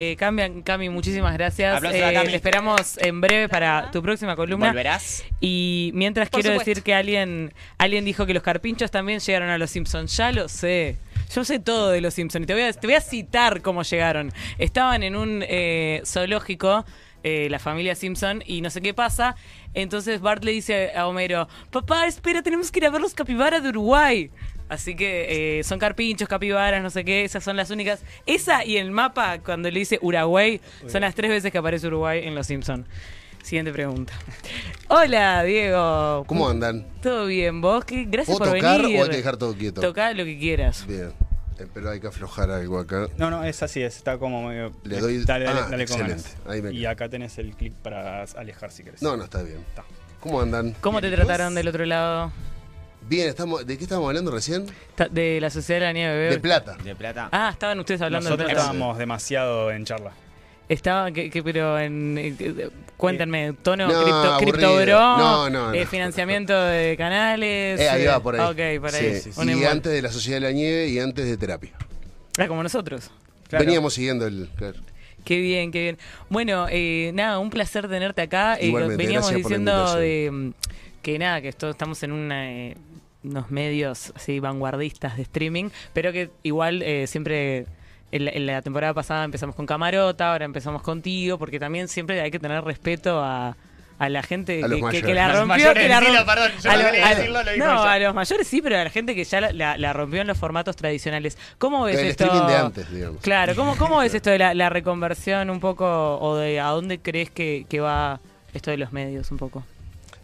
Eh, Cami, Cami, muchísimas gracias. A Eh, Cami. te esperamos en breve para tu próxima columna. ¿Volverás? Y mientras Por quiero supuesto. decir que alguien, alguien dijo que los carpinchos también llegaron a los Simpsons. Ya lo sé. Yo sé todo de los Simpsons y te voy a, te voy a citar cómo llegaron. Estaban en un eh, zoológico, eh, la familia Simpson, y no sé qué pasa. Entonces Bart le dice a Homero, papá, espera, tenemos que ir a ver los capibaras de Uruguay. Así que eh, son carpinchos, capibaras, no sé qué, esas son las únicas. Esa y el mapa, cuando le dice Uruguay, son las tres veces que aparece Uruguay en Los Simpsons. Siguiente pregunta. Hola, Diego. ¿Cómo andan? ¿Todo bien? ¿Vos? ¿Qué? Gracias ¿Puedo por tocar venir. o hay que dejar todo quieto? Toca lo que quieras. Bien. Eh, Pero hay que aflojar algo acá. No, no, es así, es, está como medio. Le doy- Dale, dale, ah, dale con excelente. Ahí me Y quedo. acá tenés el clic para alejar si querés. No, no, está bien. Está. ¿Cómo andan? ¿Cómo te trataron del otro lado? Bien, estamos, ¿de qué estábamos hablando recién? De la Sociedad de la Nieve, bebé. De plata. De plata. Ah, estaban ustedes hablando Nosotros de plata. estábamos demasiado en charla. Estaban, que, que- pero en. eh, eh, cuéntenme, tono No, cripto, aburrido. cripto bro, No, no, eh, no. financiamiento de canales. Eh, ahí eh, va, por ahí. Ok, por ahí. Sí, Un Y embol. antes de la Sociedad de la Nieve y antes de terapia. Ah, como nosotros. Claro. Veníamos siguiendo el... claro. Qué bien, qué bien. Bueno, eh, nada, un placer tenerte acá. Eh, Igualmente, veníamos gracias por la diciendo de mm, que nada, que esto, estamos en una, eh, unos medios así vanguardistas de streaming, pero que igual eh, siempre en la, en la temporada pasada empezamos con Camarota, ahora empezamos contigo, porque también siempre hay que tener respeto a, a la gente A que, que- mayores. que la rompió, mayores, que la decilo, romp- perdón, yo a no lo- quería a- decirlo, lo dijo no, ella. a los mayores sí, pero a la gente que ya la, la- la rompió en los formatos tradicionales. ¿Cómo ves El esto? streaming de antes, digamos. Claro, ¿cómo, cómo es esto de la, la reconversión un poco o de a dónde crees que, que va esto de los medios un poco?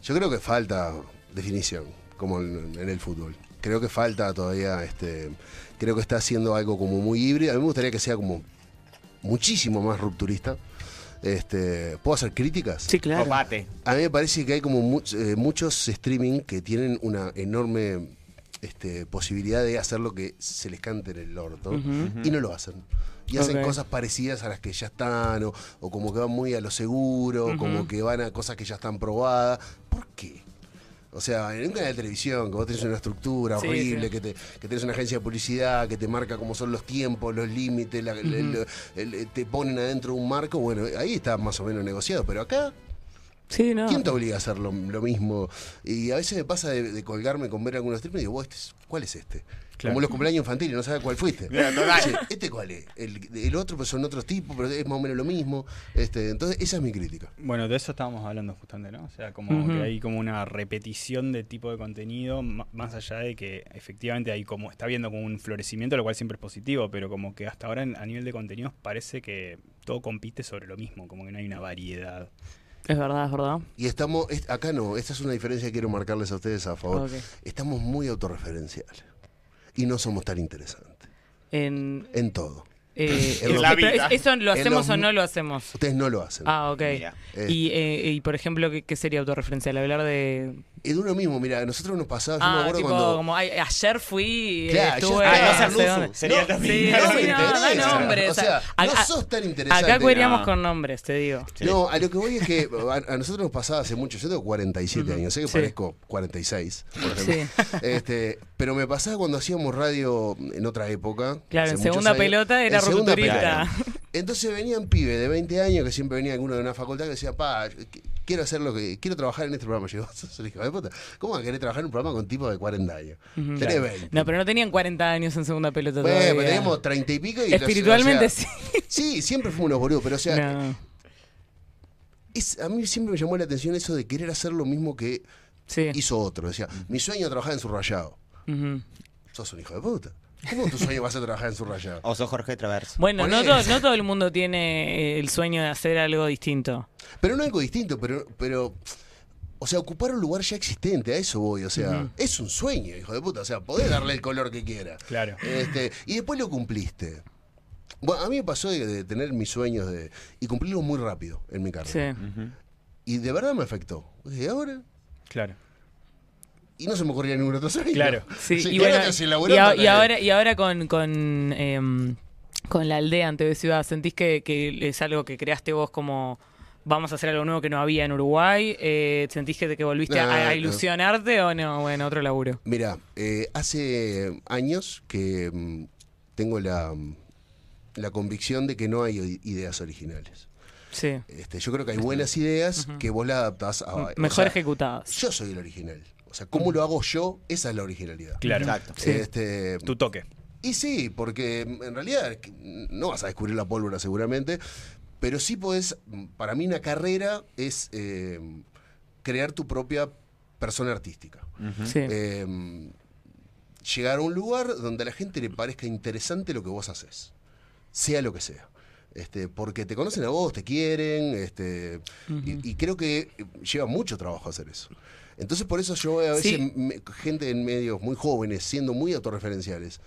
Yo creo que falta definición, como en, en el fútbol. Creo que falta todavía, este, creo que está haciendo algo como muy híbrido. A mí me gustaría que sea como muchísimo más rupturista. Este, ¿Puedo hacer críticas? claro. Copate. A mí me parece que hay como mu- eh, muchos streaming que tienen una enorme este, posibilidad de hacer lo que se les cante en el orto y no lo hacen. Y hacen cosas parecidas a las que ya están, o, o como que van muy a lo seguro, como que van a cosas que ya están probadas. ¿Por qué? O sea, en un canal de televisión, que vos tenés una estructura Sí, horrible, sí. Que, te, que tenés una agencia de publicidad, que te marca cómo son los tiempos, los límites, la- el- el- el- te ponen adentro de un marco, bueno, ahí está más o menos negociado. Pero acá Sí, no. ¿Quién te obliga a hacer lo, lo mismo? Y a veces me pasa de, de colgarme con ver algunos streams y digo, "Vos, este es- ¿cuál es este? Claro. Como los cumpleaños infantiles, no sabes cuál fuiste. ¿Este cuál es? El, el otro pues son otros tipos, pero es más o menos lo mismo. Este, entonces, esa es mi crítica. Bueno, de eso estábamos hablando justamente, ¿no? O sea, como que hay como una repetición de tipo de contenido, más allá de que efectivamente hay como, está viendo como un florecimiento, lo cual siempre es positivo, pero como que hasta ahora en- a nivel de contenidos parece que todo compite sobre lo mismo, como que no hay una variedad. Es verdad, es verdad. Y estamos, es- acá no, esta es una diferencia que quiero marcarles a ustedes a favor. Estamos muy autorreferenciales y no somos tan interesantes En, en todo. eh, En la vida. es- ¿Eso lo hacemos los- o no lo hacemos? Ustedes no lo hacen. Ah, ok. Eh, Y, eh, y por ejemplo, ¿qué, qué sería autorreferencial? Hablar de... es de uno mismo, mira, a nosotros nos pasaba, yo me Ah, acuerdo tipo, cuando... como "Ay, ayer fui, eh, Claro, estuve... Ah, no no ser sé Luzu, dónde". sería no, también. Sí, no no, me no, nombres. O sea, A- no sos tan interesante. Acá cueríamos no. con nombres, te digo. Sí. No, a lo que voy es que a, a nosotros nos pasaba hace mucho. Yo tengo 47 Ujú. años, sé que Sí. parezco 46, por ejemplo. Sí. Este, pero me pasaba cuando hacíamos radio en otra época. Claro, en segunda años. pelota era rupturista. Entonces venían pibes de 20 años, que siempre venía alguno de una facultad, que decía, pa, qu- quiero hacer lo que, quiero trabajar en este programa. Yo, "Vos sos un hijo de puta. ¿Cómo vas a querer trabajar en un programa con tipos de 40 años? Ujú. Tenés 20. No, pero no tenían 40 años en segunda pelota Bueno, todavía. pero teníamos 30 y pico y Espiritualmente o sea, sí. Sí, siempre fuimos unos boludos, pero o sea, No. es- a mí siempre me llamó la atención eso de querer hacer lo mismo que Sí. hizo otro. Decía, mi sueño es trabajar en su rayado. Ujú. Sos un hijo de puta. ¿Cómo tu sueño vas a trabajar en su rayado? O sos Jorge Travers. Bueno, no, Ponele. to- no todo el mundo tiene eh, el sueño de hacer algo distinto. Pero no algo distinto, pero, pero. O sea, ocupar un lugar ya existente, a eso voy. O sea, es un sueño, hijo de puta. O sea, podés darle el color que quieras. Claro. Este, y después lo cumpliste. Bueno, a mí me pasó de, de tener mis sueños de, y cumplirlos muy rápido en mi carrera. Sí. Y de verdad me afectó. ¿Y ahora? Claro. Y no se me ocurría ningún otro sueño. Claro. Sí, Sí, y, claro bueno, que se y, laburó a- para- y ahora, y ahora con, con, em, con la aldea en TV Ciudad, ¿sentís que, que es algo que creaste vos como vamos a hacer algo nuevo que no había en Uruguay? Eh, ¿Sentís que, que volviste a- No, a, no. ilusionarte o no? Bueno, otro laburo. Mira, eh, hace años que mm, tengo la, mm, la convicción de que no hay ideas originales. Sí. Este, yo creo que hay buenas ideas que vos las adaptás a... o Mejor sea, ejecutadas. Yo soy el original. O sea, ¿cómo lo hago yo? Esa es la originalidad. Claro. Exacto. Sí. Este, Tu toque. y sí, porque en realidad no vas a descubrir la pólvora seguramente, pero sí podés, para mí una carrera es eh, crear tu propia persona artística. Sí. Eh, llegar a un lugar donde a la gente le parezca interesante lo que vos haces, sea lo que sea. Este, porque te conocen a vos, te quieren, este, y, y creo que lleva mucho trabajo hacer eso. Entonces por eso yo veo a veces Sí. me- gente en medios muy jóvenes siendo muy autorreferenciales.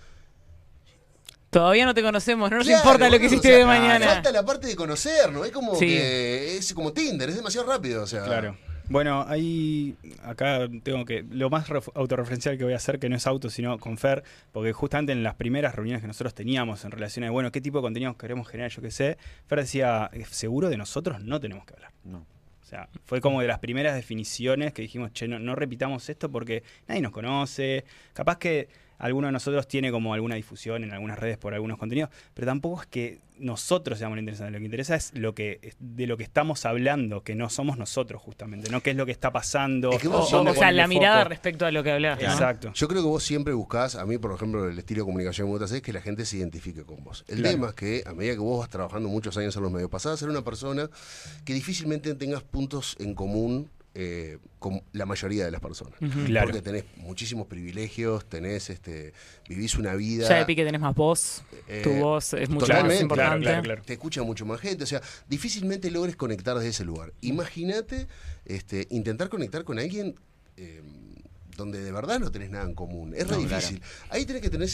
Todavía no te conocemos, no nos Claro, importa lo que hiciste o sea, de mañana. Falta la parte de conocernos, es como Sí. que es como Tinder, es demasiado rápido, o sea. Claro. Bueno, ahí acá tengo que lo más ref- autorreferencial que voy a hacer que no es auto sino con Fer, porque justamente en las primeras reuniones que nosotros teníamos en relación a bueno qué tipo de contenido queremos generar, yo qué sé, Fer decía "Eh, seguro de nosotros no tenemos que hablar. No. Sea, fue como de las primeras definiciones que dijimos, che, no, no repitamos esto porque nadie nos conoce. Capaz que alguno de nosotros tiene como alguna difusión en algunas redes por algunos contenidos, pero tampoco es que nosotros seamos lo interesante. Lo que interesa es lo que de lo que estamos hablando, que no somos nosotros justamente, no qué es lo que está pasando. Es que O, vos o- sea, la mirada foco. respecto a lo que hablas. ¿no? Exacto. Yo creo que vos siempre buscás, a mí por ejemplo, el estilo de comunicación que me gusta hacer es que la gente se identifique con vos. El Claro. tema es que a medida que vos vas trabajando muchos años en los medios, pasás a ser una persona que difícilmente tengas puntos en común eh, con la mayoría de las personas. Claro. Porque tenés muchísimos privilegios, tenés, este, vivís una vida... Ya de pique tenés más voz, tu Eh, voz es mucho más importante. claro, claro. te escucha mucho más gente, o sea, difícilmente logres conectar desde ese lugar. Imagínate este, intentar conectar con alguien eh, donde de verdad no tenés nada en común. Es re No, claro. difícil. Ahí tenés que tener,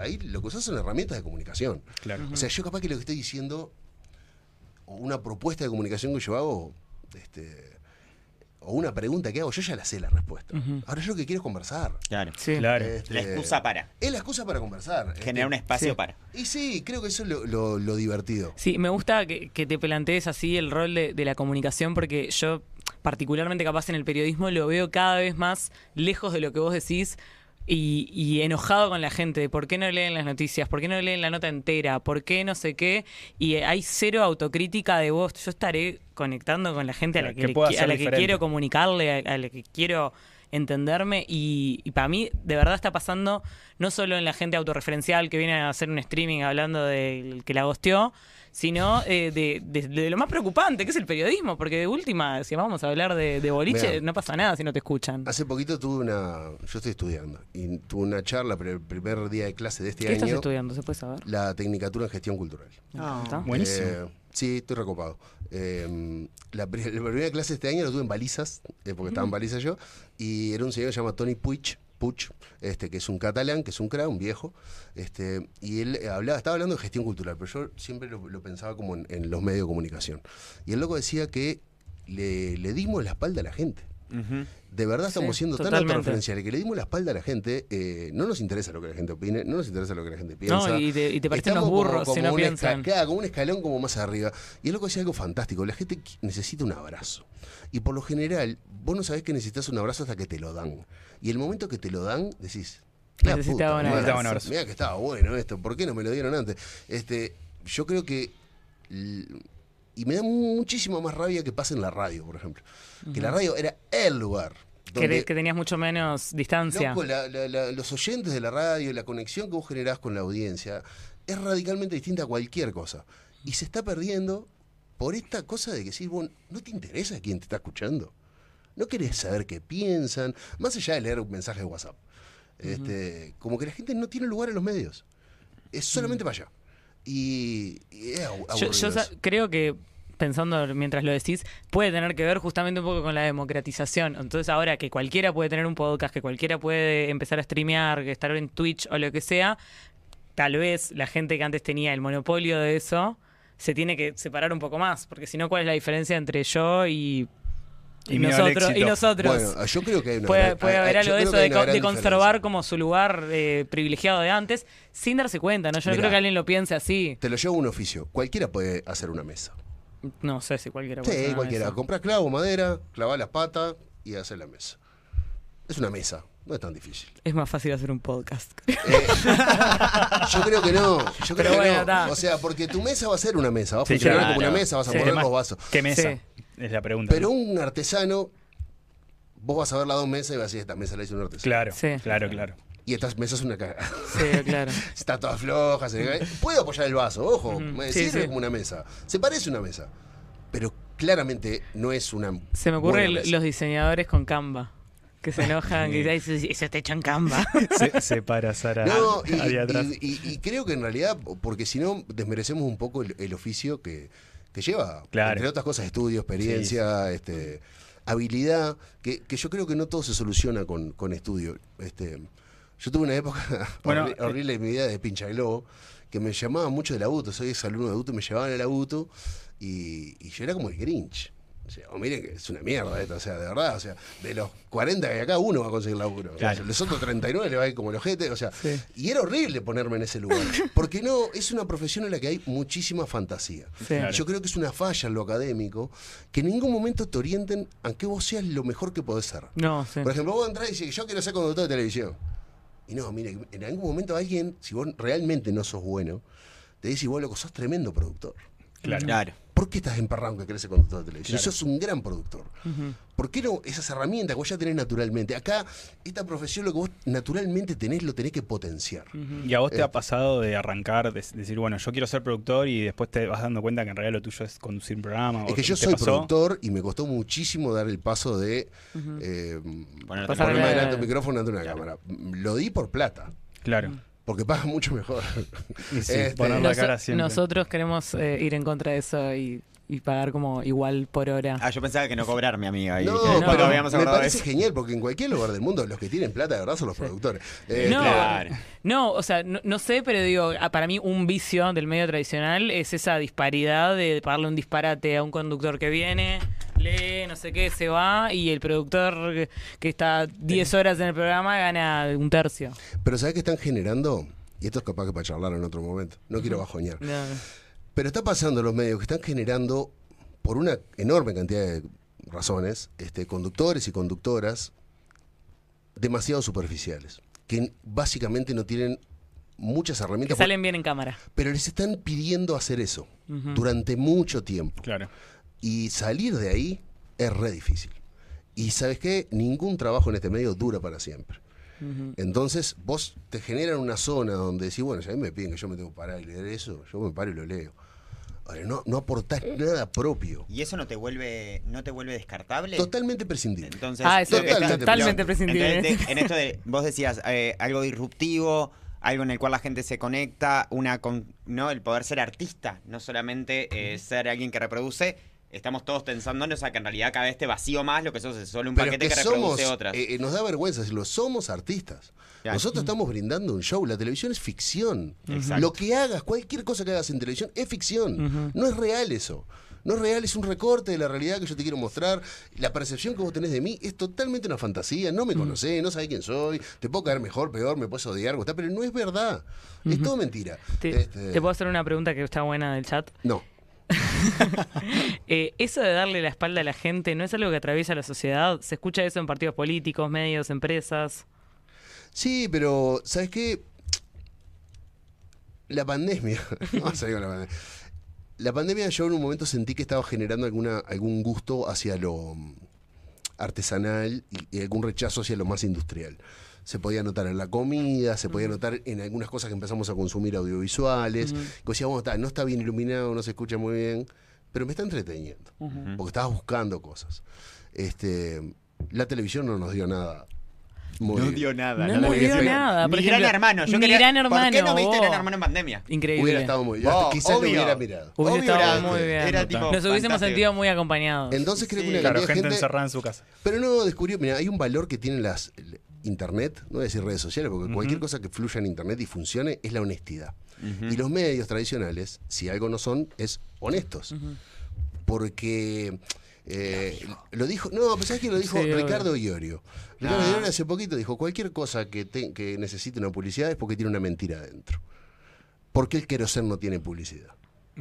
ahí lo que usás son herramientas de comunicación. Claro. O sea, yo capaz que lo que estoy diciendo, o una propuesta de comunicación que yo hago, este, o una pregunta que hago, yo ya la sé la respuesta. Ahora yo lo que quiero es conversar. Claro. Sí. Claro. Este, La excusa para. Es la excusa para conversar. Generar un Este, espacio sí. para. Y sí, creo que eso es lo, lo- lo divertido. Sí, me gusta que, que te plantees así el rol de, de la comunicación porque yo, particularmente capaz en el periodismo, lo veo cada vez más lejos de lo que vos decís y, y enojado con la gente. de ¿Por qué no leen las noticias? ¿Por qué no leen la nota entera? ¿Por qué no sé qué? Y hay cero autocrítica de vos. Yo estaré conectando con la gente a la que, le a la que quiero comunicarle, a, a la que quiero entenderme y, y para mí de verdad está pasando no solo en la gente autorreferencial que viene a hacer un streaming hablando del que la gosteó, sino eh, de, de- de lo más preocupante que es el periodismo, porque de última, si vamos a hablar de, de boliche, Mirá. no pasa nada si no te escuchan. Hace poquito tuve una. Yo estoy estudiando. Y tuve una charla, pero el primer día de clase de este ¿Qué estás año. estudiando? ¿Se puede saber? La Tecnicatura en Gestión Cultural. ¿Está? Buenísimo. Eh, sí, estoy recopado. Eh, la, pri- la primera clase de este año la tuve en balizas, eh, porque estaba en balizas yo. Y era un señor que se llama Tony Puig. Puig, este, que es un catalán, que es un cra, un viejo, este, y él eh, hablaba, estaba hablando de gestión cultural, pero yo siempre lo, pensaba como en, en los medios de comunicación. Y el loco decía que le, le dimos la espalda a la gente. De verdad Sí, estamos siendo tan autorreferenciales que le dimos la espalda a la gente. eh, no nos interesa lo que la gente opine, no nos interesa lo que la gente piensa. No, y te, y te parecen Estamos unos como- burros si como no un piensan. como un escalón como más arriba. Y el loco decía algo fantástico. La gente necesita un abrazo. Y por lo general, vos no sabés que necesitas un abrazo hasta que te lo dan. Y el momento que te lo dan, decís. "La Necesitaba puta un abrazo". Mirá que estaba bueno esto. ¿Por qué no me lo dieron antes? Este, yo creo que. Y me da muchísima más rabia que pase en la radio, por ejemplo. Que la radio era el lugar. Que, donde- que tenías mucho menos distancia. Loco, la- la- la- los oyentes de la radio, la conexión que vos generás con la audiencia, es radicalmente distinta a cualquier cosa. Y se está perdiendo por esta cosa de que si vos no te interesa quién te está escuchando. No querés saber qué piensan, más allá de leer un mensaje de WhatsApp. este, como que la gente no tiene lugar en los medios. Es solamente para allá. Y, y es abu- Yo, yo creo que, pensando mientras lo decís, puede tener que ver justamente un poco con la democratización. Entonces ahora que cualquiera puede tener un podcast, que cualquiera puede empezar a streamear, que estar en Twitch o lo que sea, tal vez la gente que antes tenía el monopolio de eso se tiene que separar un poco más, porque si no, ¿cuál es la diferencia entre yo y, y nosotros? Y nosotros? Bueno, yo creo que hay una Puede, gran- puede haber algo de eso, de, una co- gran de conservar diferencia. como su lugar eh, privilegiado de antes, sin darse cuenta, ¿no? Yo no creo que alguien lo piense así. Te lo llevo a un oficio. Cualquiera puede hacer una mesa. No sé si cualquiera puede Sí, hacer cualquiera. eso. Comprás clavo, madera, clavás las patas y hacer la mesa. Es una mesa. No es tan difícil. Es más fácil hacer un podcast. Eh, yo creo que no. Yo creo Pero que bueno, no. está. O sea, porque tu mesa va a ser una mesa, va a Sí, funcionar claro. como una mesa, vas a Sí. poner ¿Qué los vasos. ¿Qué mesa? Sí. Es la pregunta. Pero ¿no? un artesano, vos vas a ver las dos mesas y vas a decir, esta mesa la hizo un artesano. Claro, Sí. claro, claro. Y esta mesa es una caga. Sí, claro. Está toda floja, se. Puede apoyar el vaso, ojo, me Sí, sirve sí. como una mesa. Se parece a una mesa. Pero claramente no es una. Se me ocurre buena el- mesa. los diseñadores con Canva. Que se enojan, que dicen, "Eso- hecho en Canva. Se, se para Sara No, y, y- y- y creo que en realidad, porque si no, desmerecemos un poco el, el oficio que, que lleva, Claro. entre otras cosas, estudio, experiencia, este, habilidad, que, que yo creo que no todo se soluciona con, con estudio. Este, yo tuve una época Bueno, horri- horrible en mi vida de pincha globo, que me llamaban mucho del auto, soy exalumno de auto, me llevaban al auto y, y yo era como el Grinch. O sea, miren que es una mierda esto, o sea, de verdad, o sea, de los 40 que hay acá, uno va a conseguir laburo. O sea, Claro. los otros 39 le va a ir como el ojete, o sea, Sí. y era horrible ponerme en ese lugar, porque no, es una profesión en la que hay muchísima fantasía. Sí. Claro. Yo creo que es una falla en lo académico, que en ningún momento te orienten a que vos seas lo mejor que podés ser. No, sí. Por ejemplo, vos entrás y decís, yo quiero ser conductor de televisión. Y no, mire, en algún momento alguien, si vos realmente no sos bueno, te dice, vos loco, sos tremendo productor. Claro. Claro. ¿Por qué estás emparrado que querés ser conductor de televisión? Claro. Sos un gran productor. ¿Por qué no esas herramientas que vos ya tenés naturalmente? Acá, esta profesión, lo que vos naturalmente tenés, lo tenés que potenciar. ¿Y a vos te Eh, ha pasado de arrancar, de decir, bueno, yo quiero ser productor y después te vas dando cuenta que en realidad lo tuyo es conducir un programa? Es o que yo soy pasó? productor y me costó muchísimo dar el paso de eh, Ponerte Pasar ponerme la- delante de un micrófono ante una cámara. Lo di por plata, Claro. Porque paga mucho mejor. Y sí, Este, poner la cara siempre. nosotros queremos eh, ir en contra de eso y, y pagar como igual por hora. Ah, yo pensaba que no cobrar, mi amiga. Y No, que no, cuando pero habíamos me parece eso. genial porque en cualquier lugar del mundo los que tienen plata de verdad son los productores. Eh, no, claro. no, o sea, no, no sé, pero digo, ah, para mí un vicio del medio tradicional es esa disparidad de pagarle un disparate a un conductor que viene, lee, no sé qué, se va y el productor que- que está 10 horas en el programa gana un tercio. Pero ¿sabes qué están generando? Y esto es capaz que para charlar en otro momento. No quiero bajoñar. No, Pero está pasando en los medios que están generando, por una enorme cantidad de razones, este, conductores y conductoras demasiado superficiales, que básicamente no tienen muchas que herramientas, salen bien en cámara. pero les están pidiendo hacer eso durante mucho tiempo. Claro. Y salir de ahí es re difícil. Y sabes qué, ningún trabajo en este medio dura para siempre. Entonces, vos te generan una zona donde decís, bueno, si a mí me piden que yo me tengo que parar y leer eso, yo me paro y lo leo. Ahora, no, no aportás nada propio. ¿Y eso no te vuelve, no te vuelve descartable? Totalmente prescindible. Entonces, Ah, eso está- totalmente lo- prescindible. entonces, en esto de, vos decías, eh, algo disruptivo, algo en el cual la gente se conecta, una con, no el poder ser artista, no solamente eh, ser alguien que reproduce. Estamos todos pensándonos a que en realidad cada vez te vacío más lo que sos es solo un Pero es paquete que que, somos, reproduce otras. eh, eh, nos da vergüenza decirlo, somos artistas. Nosotros estamos brindando un show, la televisión es ficción. Exacto. Lo que hagas, cualquier cosa que hagas en televisión es ficción. No es real eso. No es real, es un recorte de la realidad que yo te quiero mostrar. La percepción que vos tenés de mí es totalmente una fantasía. No me conocés, no sabés quién soy. Te puedo caer mejor, peor, me puedes odiar, gustar, pero no es verdad. Es todo mentira. Te, Este, te puedo hacer una pregunta que está buena del chat? No. Eh, eso de darle la espalda a la gente no es algo que atraviesa la sociedad. Se escucha eso en partidos políticos, medios, empresas. Sí, pero ¿sabes qué? La pandemia. Vamos a con la pandemia. La pandemia yo en un momento sentí que estaba generando alguna, algún gusto hacia lo mm, artesanal y algún rechazo hacia lo más industrial. Se podía notar en la comida, se podía notar en algunas cosas que empezamos a consumir audiovisuales. Que decíamos, "Ta, no está bien iluminado, no se escucha muy bien, pero me está entreteniendo. Porque estabas buscando cosas. Este, la televisión no nos dio nada. Muy, no dio nada. No que dio nada. Por Gran ejemplo, Hermano. Yo quería, Gran ¿Por qué no Hermano, viste Gran vos? Hermano en pandemia? Increíble. Hubiera estado muy bien. Oh, Quizás lo obvio. hubiera mirado. Hubiese Obvio, estado era- muy bien. era tipo Nos hubiésemos fantástico. sentido muy acompañados. Entonces creo que una Claro, gente gente encerrada en su casa. Pero no descubrió, mira, hay un valor que tienen las internet, no voy a decir redes sociales, porque cualquier cosa que fluya en internet y funcione es la honestidad. Y los medios tradicionales, si algo no son, es honestos. Porque eh, lo dijo, no, pues sabes que lo dijo Sí. Ricardo Iorio. Ricardo Ah. Iorio hace poquito dijo, cualquier cosa que, te- que necesite una publicidad es porque tiene una mentira adentro. Porque el queroser no tiene publicidad.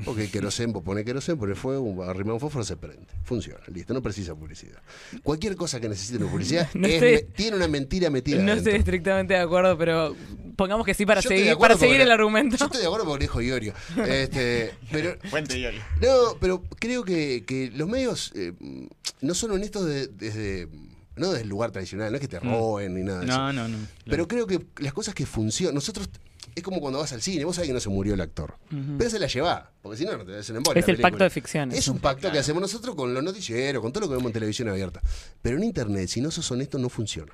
Porque querosén, vos pones querosén, pones fuego, arrimar un fósforo, se prende. Funciona, listo, no precisa publicidad. Cualquier cosa que necesite una publicidad No es estoy- me- tiene una mentira metida No adentro. estoy estrictamente de acuerdo, pero pongamos que sí para Yo seguir, para seguir el argumento. Yo estoy de acuerdo porque lo dijo Iorio. Este, pero Fuente Yori. No, pero creo que, que los medios eh, no son honestos de- desde no desde el lugar tradicional, no es que te roben ni nada de eso. No, no, no. Pero creo que las cosas que funcionan, nosotros es como cuando vas al cine, vos sabés que no se murió el actor, pero se la llevá, porque si no, no te un embole. Es el pacto de ficción. Es un pacto que hacemos nosotros con los noticieros, con todo lo que vemos en televisión abierta. Pero en internet, si no sos honesto, no funciona.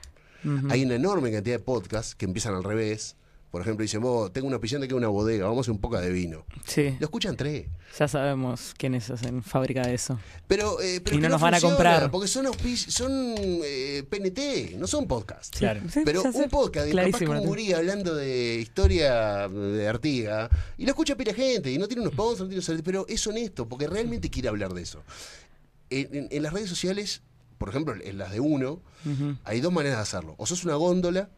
Hay una enorme cantidad de podcasts que empiezan al revés. Por ejemplo, dicen, vos, tengo una que es una bodega, vamos a hacer un poco de vino. Sí, Lo escuchan tres. ya sabemos quiénes hacen fábrica de eso. Pero, eh, pero Y no que nos van a comprar. Porque son, son eh, PNT, no son podcasts. Claro. Sí, Pero un podcast capaz ¿no? Murí hablando de historia de Artiga y lo escucha pila gente y no tiene un sponsor, no tiene un servicio, pero es honesto porque realmente quiere hablar de eso. En, en- en las redes sociales, por ejemplo, en las de uno, hay dos maneras de hacerlo. O sos una góndola,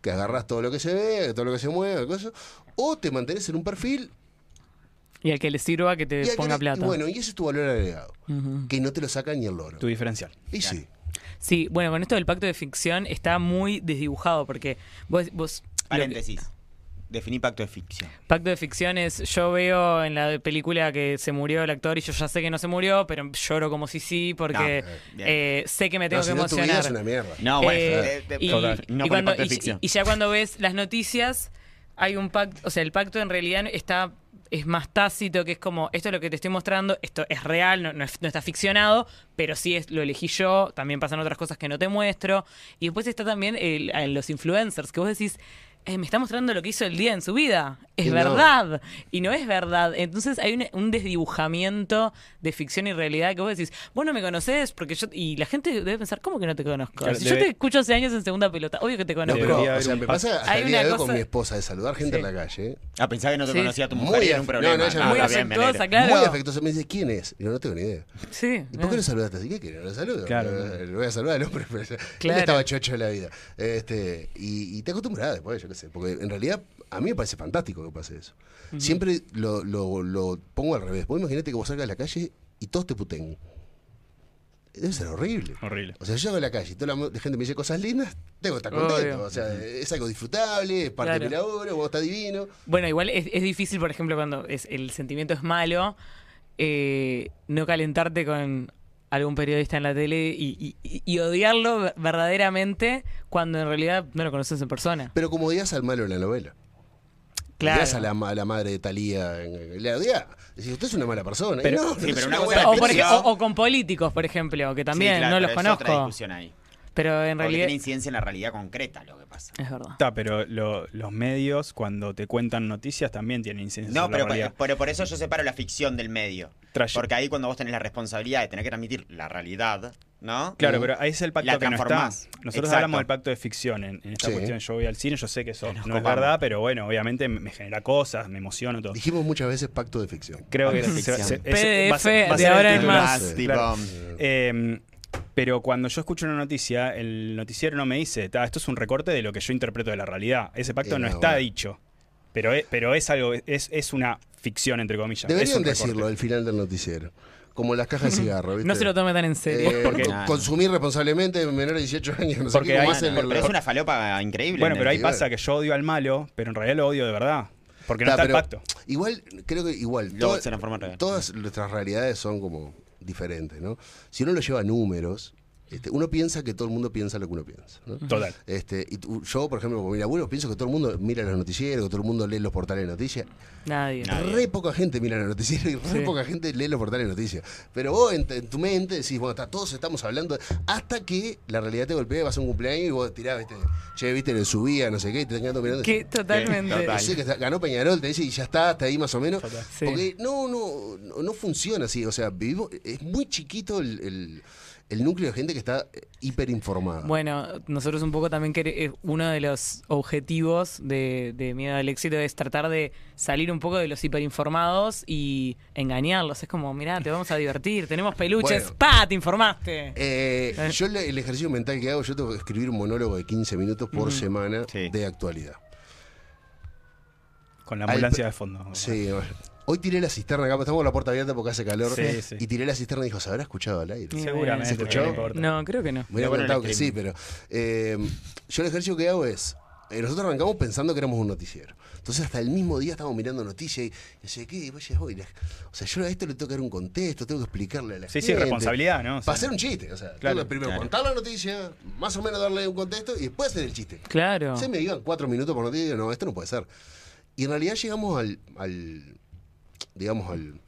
que agarras todo lo que se ve, todo lo que se mueve, cosas, o te mantenés en un perfil Y al que le sirva que te y, al que ponga le- plata. y bueno, y ese es tu valor agregado, que no te lo saca ni el loro. Tu diferencial. Y sí. Sí, bueno, con esto del pacto de ficción está muy desdibujado porque vos, vos Paréntesis. Definí pacto de ficción. Pacto de ficción es, yo veo en la película que se murió el actor y yo ya sé que no se murió, pero lloro como si sí porque No, bien. eh, sé que me tengo No, si que no, emocionar. es una mierda. No, bueno. Eh, de- de- y, total. y No el cuando- pacto de y- ficción. y ya cuando ves las noticias, hay un pacto, o sea, el pacto en realidad está es más tácito, que es como, esto es lo que te estoy mostrando, esto es real, no, no es- no está ficcionado, pero sí es, lo elegí yo, también pasan otras cosas que no te muestro. Y después está también el- en los influencers, que vos decís, eh, me está mostrando lo que hizo el día en su vida. Es Y no. verdad. Y no es verdad. Entonces hay un, un desdibujamiento de ficción y realidad que vos decís, vos no me conocés, porque yo. Y la gente debe pensar, ¿cómo que no te conozco? Claro, si debe- yo te escucho hace años en segunda pelota, obvio que te No, conozco. pero, o sea, me pasa hasta Hay el día una de hoy cosa- con mi esposa de saludar gente Sí. en la calle. Ah, pensaba que no te Sí. conocía tu Muy mujer y era af- un problema. no, no, no. Muy me afectuosa, alegro. claro. Muy afectuosa. Me dice, ¿quién es? Y yo no tengo ni idea. Sí. ¿Y por qué lo saludaste así? ¿Qué querés? ¿No lo saludo? Claro. Lo voy a saludar al hombre, pero él Claro. estaba chocho de la vida. Este, y, y te acostumbras después, yo qué sé. Porque en realidad a mí me parece fantástico que pase eso. Siempre lo, lo- lo pongo al revés. Vos imaginate que vos salgas a la calle y todos te puten. Debe ser horrible. Horrible. O sea, yo salgo a la calle y toda la gente me dice cosas lindas, tengo que estar contento. O sea, es algo disfrutable, es parte de mi laburo, vos está divino. Bueno, igual es, es difícil, por ejemplo, cuando es, el sentimiento es malo, eh, no calentarte con algún periodista en la tele y, y- y odiarlo ver- verdaderamente cuando en realidad no lo conoces en persona. Pero como odias al malo en la novela. Claro. Odias a la, ma- a la madre de Talía. La odias. Decís, usted es una mala persona. Pero- no, sí, es pero una cosa O, por Pero- ej- o- o con políticos, por ejemplo, que también Sí, claro, no los pero es otra conozco. discusión ahí. Pero en Porque realidad. tiene incidencia en la realidad concreta lo que pasa. Es verdad. Está, pero lo- los medios, cuando te cuentan noticias, también tienen incidencia No, sobre pero, la realidad. pero por eso yo separo la ficción del medio. Porque ahí cuando vos tenés la responsabilidad de tener que transmitir la realidad, ¿no? Claro, pero ahí es el pacto La que no está. transformás. Nosotros Exacto. hablamos del pacto de ficción. En, en esta Sí. cuestión, yo voy al cine, yo sé que eso no es copamos. verdad, pero bueno, obviamente me, me genera cosas, me emociono todo. Dijimos muchas veces pacto de ficción. Creo que Pacto de se- se- ficción. ese va a ser- PDF va a de ser el ahora en titular. más. Tipo, claro. Eh, pero cuando yo escucho una noticia, el noticiero no me dice, "Ta, esto es un recorte de lo que yo interpreto de la realidad. Ese pacto Eh, no, no, está bueno. dicho. Pero es, pero es algo, es, es una ficción, entre comillas. es Deberían decirlo al final del noticiero. Como las cajas de cigarro, ¿viste? No se lo tome tan en serio. Eh, Porque- co- consumir responsablemente menor de 18 años. No sé Porque como hay- hacen Pero el- es una falopa increíble. Bueno, en pero ahí pasa que yo odio al malo, pero en realidad lo odio de verdad. Porque no Ta, está el pacto. Igual, creo que igual. Toda- se todas nuestras realidades son como diferentes, ¿no? Si uno lo lleva números, este, uno piensa que todo el mundo piensa lo que uno piensa, ¿no? Total. Este, y tú- yo, por ejemplo, con mi abuelo, pienso que todo el mundo mira los noticieros, que todo el mundo lee los portales de noticias. Nadie. Nadie. Re poca gente mira los noticieros y re Sí. poca gente lee los portales de noticias. Pero vos en, en tu mente decís, bueno, está, todos estamos hablando, hasta que la realidad te golpea, vas a un cumpleaños y vos tirás, viste, che, viste, le subía, no sé qué, y te están quedando mirando. Que totalmente. Total. No sé, que está- ganó Peñarol, te dice, y ya está, hasta ahí más o menos. Total. Sí. Porque no, no, no, no funciona así. O sea, vivimos, es muy chiquito el, el- el núcleo de gente que está eh, hiperinformada. Bueno, nosotros un poco también quere- eh, uno de los objetivos de, de Miedo al Éxito es tratar de salir un poco de los hiperinformados y engañarlos. Es como, mirá, te vamos a divertir, tenemos peluches, Bueno. ¡pa! Te informaste. Eh, yo le- el ejercicio mental que hago, yo tengo que escribir un monólogo de 15 minutos por semana Sí. de actualidad. Con la ambulancia de fondo. Sí, Hoy tiré la cisterna acá, estamos con la puerta abierta porque hace calor. Sí, sí. Y tiré la cisterna y dijo, ¿se habrá escuchado al aire? Seguramente. ¿Se escuchó? no creo que no. Me hubiera el que sí, pero eh, yo el ejercicio que hago es, eh, nosotros arrancamos pensando que éramos un noticiero. Entonces hasta el mismo día estábamos mirando noticias y decía, ¿qué? Vaya hoy. O sea, yo a esto le tengo que dar un contexto, tengo que explicarle a la Sí, gente. sí, responsabilidad, ¿no? O sea, Para hacer un chiste, o sea, tengo Claro, que primero claro. contar la noticia, más o menos darle un contexto y después hacer el chiste. Claro. Se me iban cuatro minutos por noticia y digo, no, esto no puede ser. Y en realidad llegamos al, al digamos, al,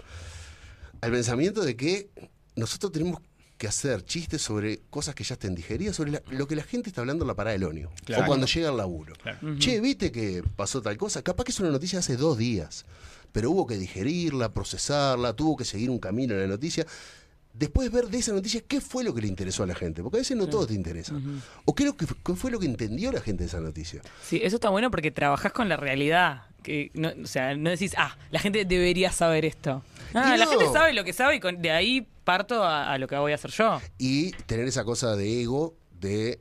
al pensamiento de que nosotros tenemos que hacer chistes sobre cosas que ya estén digeridas, sobre la- lo que la gente está hablando en la parada del óneo. Claro. O cuando llega al laburo. Claro. Che, ¿viste que pasó tal cosa? Capaz que es una noticia de hace dos días, pero hubo que digerirla, procesarla, tuvo que seguir un camino en la noticia. Después ver de esa noticia qué fue lo que le interesó a la gente, porque a veces no todo te interesa. O qué, lo que, qué fue lo que entendió la gente de esa noticia. Sí, eso está bueno porque trabajás con la realidad. Que no, o sea, no decís, ah, la gente debería saber esto. Ah, Y la no. gente sabe lo que sabe y con- de ahí parto a, a lo que voy a hacer yo. Y tener esa cosa de ego de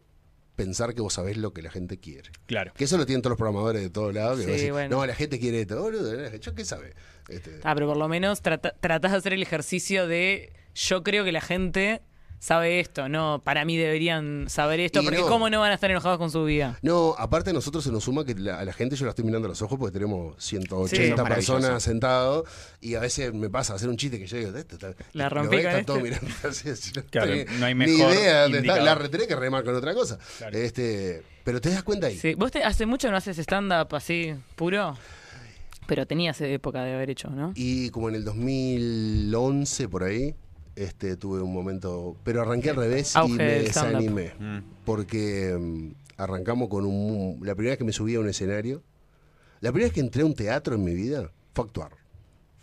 pensar que vos sabés lo que la gente quiere. Claro. Que eso lo tienen todos los programadores de todos lados. Sí, bueno. No, la gente quiere esto. Boludo, ¿Yo qué sabe? Este, Ah, pero por lo menos trata- tratás de hacer el ejercicio de yo creo que la gente sabe esto, no, para mí deberían saber esto, Y porque no. cómo no van a estar enojados con su vida. No, aparte a nosotros se nos suma que la- a la gente yo la estoy mirando a los ojos porque tenemos 180 Sí, maravilloso. personas sentados y a veces me pasa hacer un chiste que yo digo, esto está, La lo rompí con están este. todos mirando así, así, no, Claro, no hay ni mejor idea dónde está, indicador. la retiré que remar con otra cosa. Claro. Este, pero te das cuenta ahí. Sí. ¿Vos te- hace mucho no haces stand-up así, puro? Pero tenías época de haber hecho, ¿no? Y como en el 2011 por ahí, este, tuve un momento, pero arranqué al revés Auge y me desanimé. Mm. Porque mm, arrancamos con un... La primera vez que me subí a un escenario, la primera vez que entré a un teatro en mi vida fue actuar.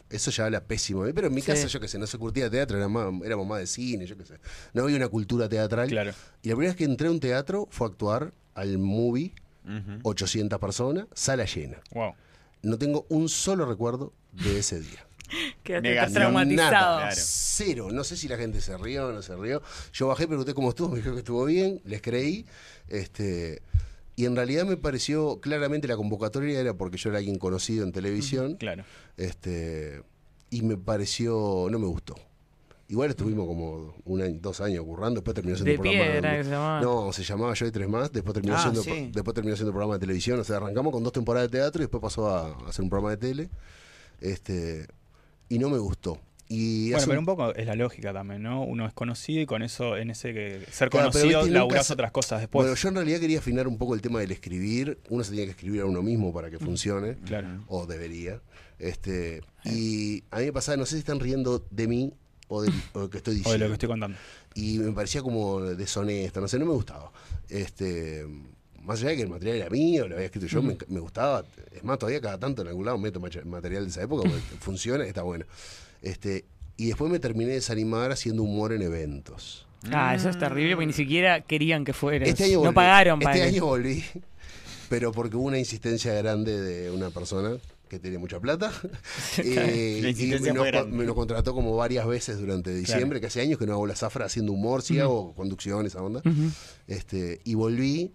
Eso ya habla pésimo. Pero en mi Sí. casa, yo qué sé, no se curtía teatro, era más- éramos más de cine, yo qué sé. No había una cultura teatral. Claro. Y la primera vez que entré a un teatro fue a actuar al movie, Ujú. 800 personas, sala llena. Wow. No tengo un solo recuerdo de ese día. Quedaste traumatizado. Nada, Claro. cero. No sé si la gente se rió o no se rió. Yo bajé, pregunté cómo estuvo, me dijo que estuvo bien, les creí. Este, y en realidad me pareció, claramente la convocatoria era porque yo era alguien conocido en televisión. Claro. este, y me pareció, no me gustó. Igual estuvimos como un año, dos años currando, después terminó siendo De un programa. piedra que se llamaba. No, se llamaba Yo y Tres Más, después terminó, Ah, siendo, sí. después terminó siendo programa de televisión. O sea, arrancamos con dos temporadas de teatro y después pasó a, a hacer un programa de tele. Este, y no me gustó. Y Bueno, pero un- poco es la lógica también, ¿no? Uno es conocido y con eso, en ese que ser Claro, conocido, laburás otras cosas después. Bueno, yo en realidad quería afinar un poco el tema del escribir. Uno se tenía que escribir a uno mismo para que funcione. Claro. O debería. Este, y a mí me pasaba, no sé si están riendo de mí o de, o de lo que estoy O diciendo. de lo que estoy contando. y me parecía como deshonesto, no sé, no me gustaba. Este, más allá de que el material era mío, lo había escrito yo, me, me gustaba. Es más, todavía cada tanto en algún lado meto material de esa época, porque funciona, está bueno. Este, y después me terminé de desanimar haciendo humor en eventos. Ah, eso es terrible porque ni siquiera querían que fueras. Este año no volví. pagaron para Este año volví, pero porque hubo una insistencia grande de una persona que tiene mucha plata. eh, La y me, nos contrató como varias veces durante diciembre, que hace años que no hago la zafra haciendo humor, sí hago conducción, esa onda. Este, y volví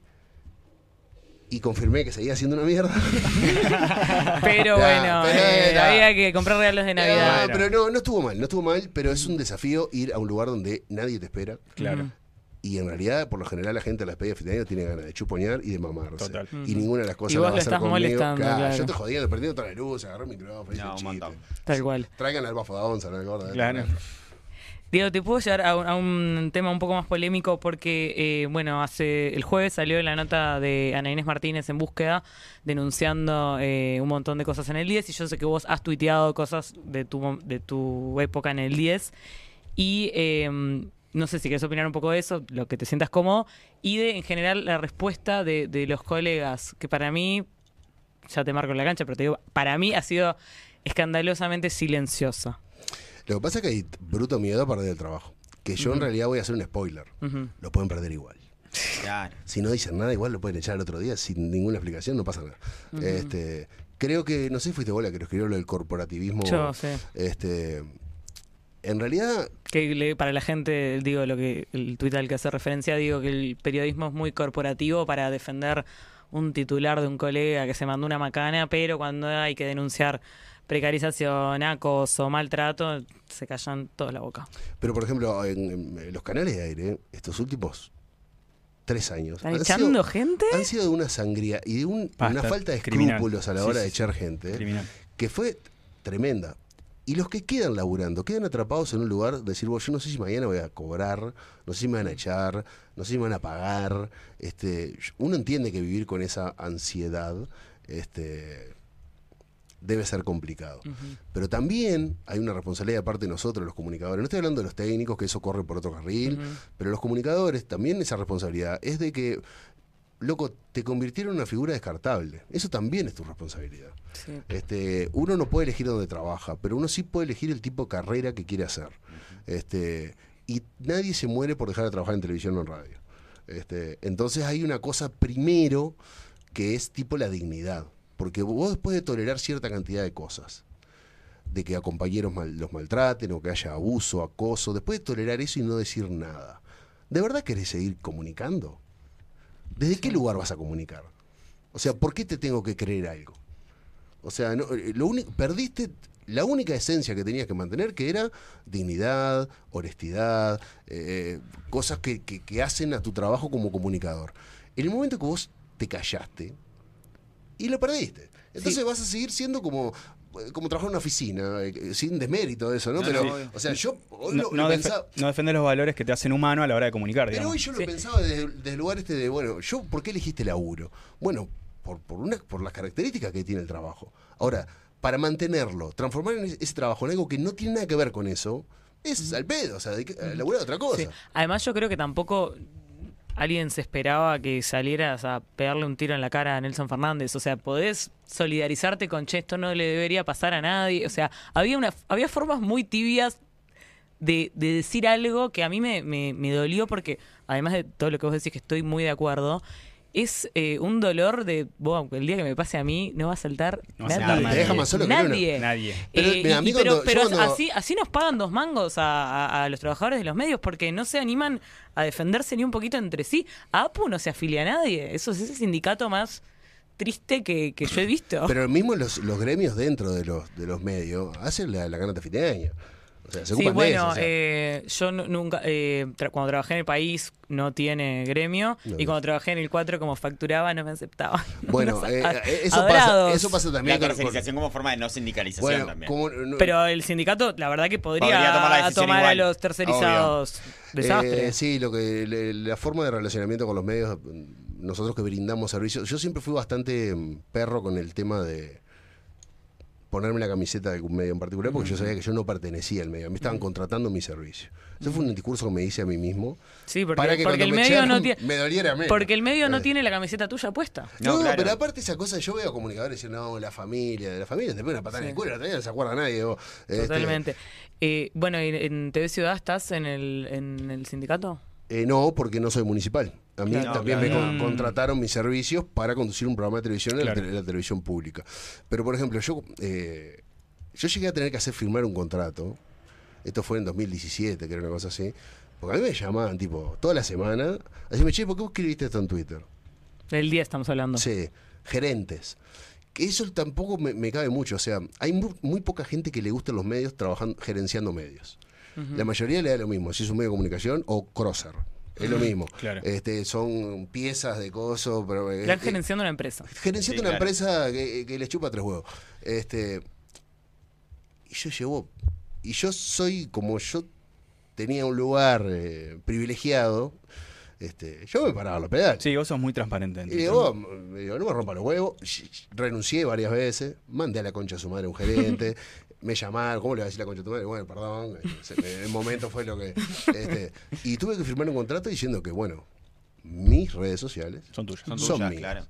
y confirmé que seguía siendo una mierda. Pero Ya, bueno, pero eh, había que comprar regalos de Navidad. Ah, pero no, no estuvo mal, no estuvo mal, pero es un desafío ir a un lugar donde nadie te espera. Claro. Ujú. Y en realidad, por lo general, la gente a la despedida de fin de año tiene ganas de chuponear y de mamarse. Total. Y ninguna de las cosas Y la vos va a hacer estás conmigo. molestando, claro. Yo te jodiendo, perdiendo toda la luz, agarré el micrófono, hice No, el un. Tal cual. Traigan al bafo de onza, ¿no? ¿Acordás? Claro. Diego, ¿te puedo llevar a un, tema un poco más polémico? Porque, eh, bueno, hace el jueves salió la nota de Ana Inés Martínez en búsqueda, denunciando eh, un montón de cosas en el 10. Y yo sé que vos has tuiteado cosas de tu, de tu época en el 10. Y eh, no sé si quieres opinar un poco de eso, lo que te sientas cómodo. Y de, en general, la respuesta de, de los colegas, que para mí, ya te marco en la cancha, pero te digo, para mí ha sido escandalosamente silenciosa. Lo que pasa es que hay bruto miedo a perder el trabajo. Que yo en realidad voy a hacer un spoiler. Lo pueden perder igual. Claro. Si no dicen nada, igual lo pueden echar el otro día sin ninguna explicación, no pasa nada. este, creo que, no sé si fuiste vos la que lo escribió lo del corporativismo. Yo, sí. Este, en realidad, que le- para la gente digo lo que el tuit al que hace referencia digo que el periodismo es muy corporativo para defender un titular de un colega que se mandó una macana, pero cuando hay que denunciar precarización, acoso, maltrato, se callan toda la boca. Pero, por ejemplo, en, en los canales de aire, estos últimos tres años. ¿Están han echando sido- gente? Han sido de una sangría y de un- Basta, una falta de criminal. escrúpulos a la hora sí, de sí. echar gente, Criminal. que fue tremenda. Y los que quedan laburando, quedan atrapados en un lugar de decir, "Bueno, yo no sé si mañana voy a cobrar, no sé si me van a echar, no sé si me van a pagar. Este, uno entiende que vivir con esa ansiedad este, debe ser complicado. Pero también hay una responsabilidad de parte de nosotros, los comunicadores. No estoy hablando de los técnicos, que eso corre por otro carril, pero los comunicadores también esa responsabilidad es de que, loco, te convirtieron en una figura descartable. Eso también es tu responsabilidad. Sí. Este, uno no puede elegir dónde trabaja, pero uno sí puede elegir el tipo de carrera que quiere hacer. Este, y nadie se muere por dejar de trabajar en televisión o en radio. Este, entonces hay una cosa primero que es tipo la dignidad. Porque vos después de tolerar cierta cantidad de cosas, de que a compañeros mal- los maltraten o que haya abuso, acoso, después de tolerar eso y no decir nada, ¿de verdad querés seguir comunicando? ¿Desde qué lugar vas a comunicar? O sea, ¿por qué te tengo que creer algo? O sea, no, eh, lo único, perdiste la única esencia que tenías que mantener, que era dignidad, honestidad, eh, cosas que, que- que hacen a tu trabajo como comunicador. En el momento que vos te callaste y lo perdiste. Entonces Sí. vas a seguir siendo como como trabajar en una oficina, eh, sin desmérito de eso, ¿no? No, Pero, no, o sea, yo hoy No, lo, no lo defe- pensaba- no defender los valores que te hacen humano a la hora de comunicar, pero digamos. hoy yo lo Sí. pensaba desde, desde el lugar este de, bueno, yo, ¿por qué elegiste laburo? Bueno, por, por, una, por las características que tiene el trabajo. Ahora, para mantenerlo, transformar en ese, ese trabajo en algo que no tiene nada que ver con eso, es al pedo, o sea, de a laburar otra cosa. Sí. Además, yo creo que tampoco alguien se esperaba que salieras a pegarle un tiro en la cara a Nelson Fernández. O sea, podés solidarizarte con, che, esto no le debería pasar a nadie. O sea, había, una, había formas muy tibias de, de decir algo que a mí me, me, me dolió porque, además de todo lo que vos decís, que estoy muy de acuerdo, es eh, un dolor de, "Buah, el día que me pase a mí no va a saltar No nadie. nadie. Te deja más solo que nadie. Nadie. Pero, Eh, mira, a y- pero cuando- yo pero cuando- así, así nos pagan dos mangos a, a- a los trabajadores de los medios porque no se animan a defenderse ni un poquito entre sí. A APU no se afilia a nadie. Eso es ese sindicato más triste que, que yo he visto. Pero mismo los, los gremios dentro de los, de los medios hacen la, la ganata fin de año. O sea, se Sí, bueno, eso, o sea. eh, yo nu- nunca, eh, tra- cuando trabajé en el país no tiene gremio No, y no. cuando trabajé en el 4 como facturaba no me aceptaba. Bueno, No eh, eh, eso, pasa, eso pasa La también con- tercerización como forma de no sindicalización Bueno, también. como, no- Pero el sindicato, la verdad que podría, Podría tomar tomar a los tercerizados desastre. Eh, sí, lo que le- la forma de relacionamiento con los medios, nosotros que brindamos servicios, yo siempre fui bastante mm, perro con el tema de ponerme la camiseta de algún medio en particular, porque yo sabía que yo no pertenecía al medio, me estaban contratando mi servicio. Eso fue un discurso que me hice a mí mismo. Sí, porque, para que porque el me medio no tiene. me doliera menos. Porque el medio no Eh. tiene la camiseta tuya puesta. No, No, claro. pero aparte esa cosa, yo veo comunicadores diciendo, no, la familia, de la familia te pone una patada en el culo, no se acuerda nadie. vos. Este, Totalmente. Eh, bueno, ¿y ¿en TV Ciudad estás en el, en el sindicato? Eh, no, porque no soy municipal. A mí Claro. también me contrataron mis servicios para conducir un programa de televisión en la, Claro. tele- la televisión pública. Pero, por ejemplo, yo, eh, yo llegué a tener que hacer firmar un contrato. Esto fue en 2017, que era una cosa así. Porque a mí me llamaban, tipo, toda la semana. Así me che, ¿por qué vos escribiste esto en Twitter? Del día estamos hablando. Sí, gerentes. Que eso tampoco me, me cabe mucho. O sea, hay mu- muy, poca gente que le gustan los medios trabajando, gerenciando medios. La mayoría le da lo mismo, si es un medio de comunicación o crosser. Es lo mismo. Claro. Este, son piezas de coso, pero. eh, Están eh, gerenciando una empresa. gerenciando Sí, una claro. empresa que, que les chupa tres huevos. Este, y yo llevo. Y yo soy como yo tenía un lugar eh, privilegiado. Este, yo me paraba a los pedales. Sí, vos sos muy transparente. Y digo, no me rompa los huevos. Renuncié varias veces, mandé a la concha a su madre a un gerente, me llamaron, ¿cómo le voy a decir la concha a tu madre? Bueno, perdón, me- el momento fue lo que... este, y tuve que firmar un contrato diciendo que, bueno, mis redes sociales Son tuyas. Son son tuyas, mías. claro.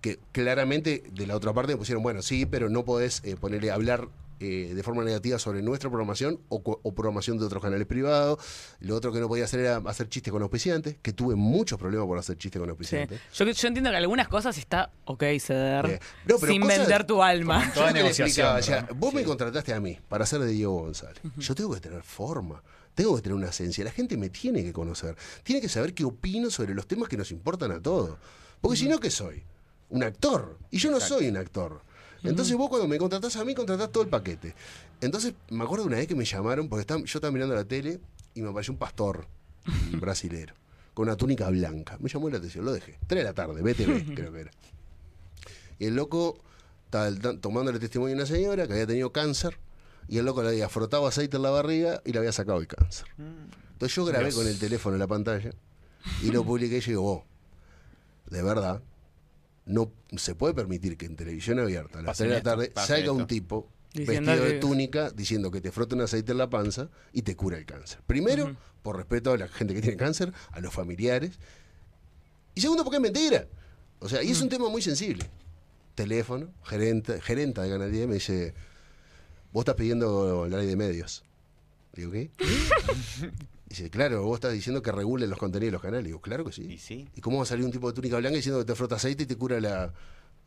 Que claramente de la otra parte me pusieron, bueno, sí, pero no podés eh, ponerle hablar eh, de forma negativa sobre nuestra programación o, programación de otros canales privados. Lo otro que no podía hacer era hacer chistes con auspiciantes, que tuve muchos problemas por hacer chistes con Sí. auspiciantes. Yo, yo entiendo que algunas cosas está ok ceder Eh, no, pero sin cosas- vender tu alma. Toda negociación, vos me contrataste a mí para ser de Diego González. Yo tengo que tener forma, tengo que tener una esencia. La gente me tiene que conocer, tiene que saber qué opino sobre los temas que nos importan a todos. Porque si no, ¿qué soy? Un actor. Y yo no soy un actor. Entonces vos cuando me contratás a mí, contratás todo el paquete. Entonces me acuerdo una vez que me llamaron, porque estaba- yo estaba mirando la tele y me apareció un pastor un brasilero con una túnica blanca. Me llamó la atención, lo dejé. Tres de la tarde, BTV creo que era. Y el loco estaba el- tomándole testimonio a una señora que había tenido cáncer y el loco le había frotado aceite en la barriga y le había sacado el cáncer. Entonces yo grabé Dios. con el teléfono en la pantalla y lo publiqué y yo digo, vos, de verdad, no se puede permitir que en televisión abierta a las Pase 3 de la tarde salga un tipo Diciendo vestido de túnica diciendo que te frota un aceite en la panza y te cura el cáncer. Primero, por respeto a la gente que tiene cáncer, a los familiares. Y segundo, porque es mentira. O sea, y es un tema muy sensible. Teléfono, gerente, gerenta de Canal 10 me dice, vos estás pidiendo la ley de medios. Digo, ¿qué? Dice, claro, vos estás diciendo que regulen los contenidos de los canales. Digo, claro que sí. Y sí. ¿Y cómo va a salir un tipo de túnica blanca diciendo que te frota aceite y te cura la,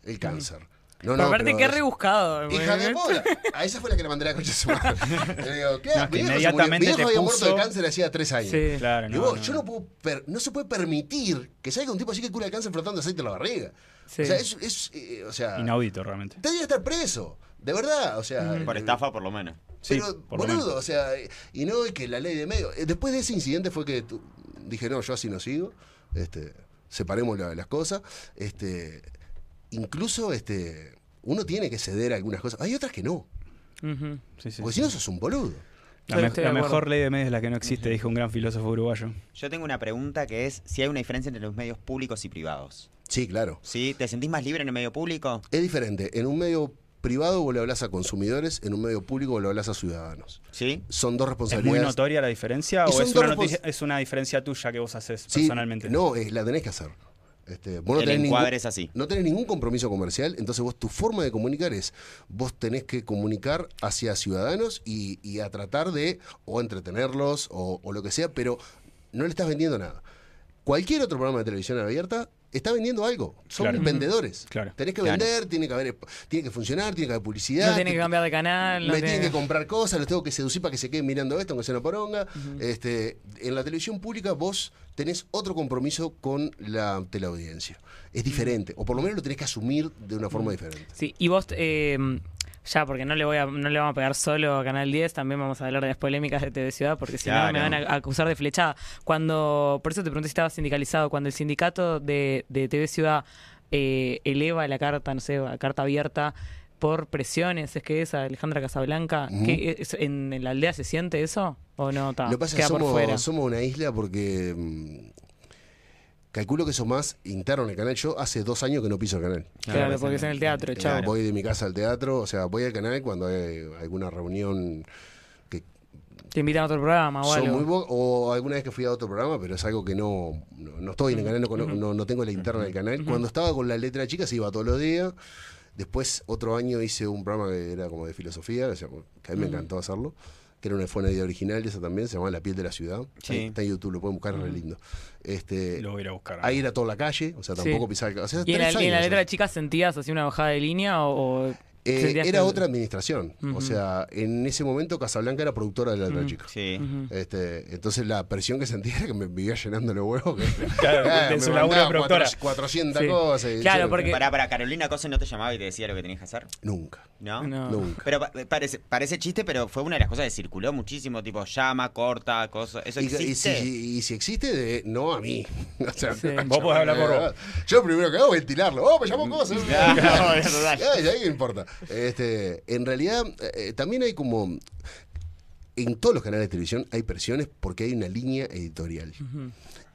el cáncer? No, Pero aparte, qué rebuscado. Hija de puta. A esa fue la que la mandé a la concha de su madre. Le digo, ¿qué? No, Mi inmediatamente Mi viejo te había muerto de puso- cáncer hacía tres años. Sí. Claro, Digo, no, no, yo no puedo per- no se puede permitir que salga un tipo así que cura el cáncer frotando aceite en la barriga. Sí. O sea, es, es, eh, o sea, Inaudito, realmente. tendría que estar preso. De verdad, o sea. Por eh, estafa, por lo menos. Sí, lo boludo, menos. o sea, y no es que la ley de medio. eh, Después de ese incidente fue que dije, no, yo así no sigo. Este, separemos la- las cosas. Este, incluso este, uno tiene que ceder a algunas cosas. Hay otras que no. Ujú. Sí, sí, Porque sí. si no, sos un boludo. La, me- mejor ley de medios es la que no existe, dijo un gran filósofo uruguayo. Yo tengo una pregunta que es si hay una diferencia entre los medios públicos y privados. Sí, claro. ¿Sí? ¿Te sentís más libre en el medio público? Es diferente. En un medio privado vos le hablas a consumidores, en un medio público vos le hablas a ciudadanos. ¿Sí? Son dos ¿Es muy responsabilidades. notoria la diferencia o son es dos una, noticia- es una diferencia tuya que vos haces Sí, personalmente? No, la tenés que hacer. Este, vos no El tenés encuadre ningún- es así. No tenés ningún compromiso comercial, entonces vos tu forma de comunicar es, vos tenés que comunicar hacia ciudadanos y, y a tratar de o entretenerlos o, o lo que sea, pero no le estás vendiendo nada. Cualquier otro programa de televisión abierta está vendiendo algo. Son Claro. vendedores. Claro. Tenés que Claro. vender, tiene que haber, tiene que funcionar, tiene que haber publicidad. No tiene que cambiar de canal. no me tiene- tienen que comprar cosas, los tengo que seducir para que se queden mirando esto, aunque sea una poronga. este, en la televisión pública vos tenés otro compromiso con la teleaudiencia. Es diferente, o por lo menos lo tenés que asumir de una forma diferente. Sí, y vos, eh, ya, porque no le voy a, no le vamos a pegar solo a Canal 10, también vamos a hablar de las polémicas de TV Ciudad, porque si no me van a acusar de flechada. Cuando, por eso te pregunté si estaba sindicalizado, cuando el sindicato de, de TV Ciudad eh, eleva la carta, no sé, la carta abierta por presiones, es que es Alejandra Casablanca, Ujú. ¿qué es- en, en la aldea se siente eso o no? Ta, lo pasa queda que por fuera. somos, somos una isla porque mm, calculo que eso más interno en el canal. Yo hace dos años que no piso el canal. Claro, porque es en el teatro, Eh, chao. Voy de mi casa al teatro, o sea, voy al canal cuando hay alguna reunión que Te invitan a otro programa o algo. muy o alguna vez que fui a otro programa, pero es algo que no, no, no estoy en el canal, no, cono- no, no tengo la interna del canal. Cuando estaba con la letra chica se iba todos los días. Después otro año hice un programa que era como de filosofía, que a mí me encantó hacerlo, que era una, fue una idea original, esa también, se llamaba La piel de la ciudad. Sí. Está en YouTube, lo pueden buscar, es re lindo. Este, Lo voy a ir a buscar. ahí era toda la calle, o sea, Sí. tampoco pisaba... O sea, ¿Y en la, y en la años, letra o de chicas sentías así una bajada de línea o...? o Eh, era que- otra administración. O sea, en ese momento Casablanca era productora de la letra chica. Sí. Este, entonces la presión que sentía era que me vivía llenando los huevos. Que, Claro, de me su laburo de mandaba productora. cuatro- 400 Sí. cosas. Claro, porque- Para, para Carolina Cosa no te llamaba y te decía lo que tenías que hacer. Nunca, ¿No? No. nunca. Pero pa- parece, parece chiste, pero fue una de las cosas que circuló muchísimo, tipo llama, corta, cosas. ¿Eso Y, y si, existe? y si existe, de, no a mí. O sea, Sí. Vos podés hablar por vos. Yo primero que hago ventilarlo. Oh, me llamó cosas. No, no, ¿qué importa? Este, en realidad, eh, también hay como. En todos los canales de televisión hay presiones porque hay una línea editorial.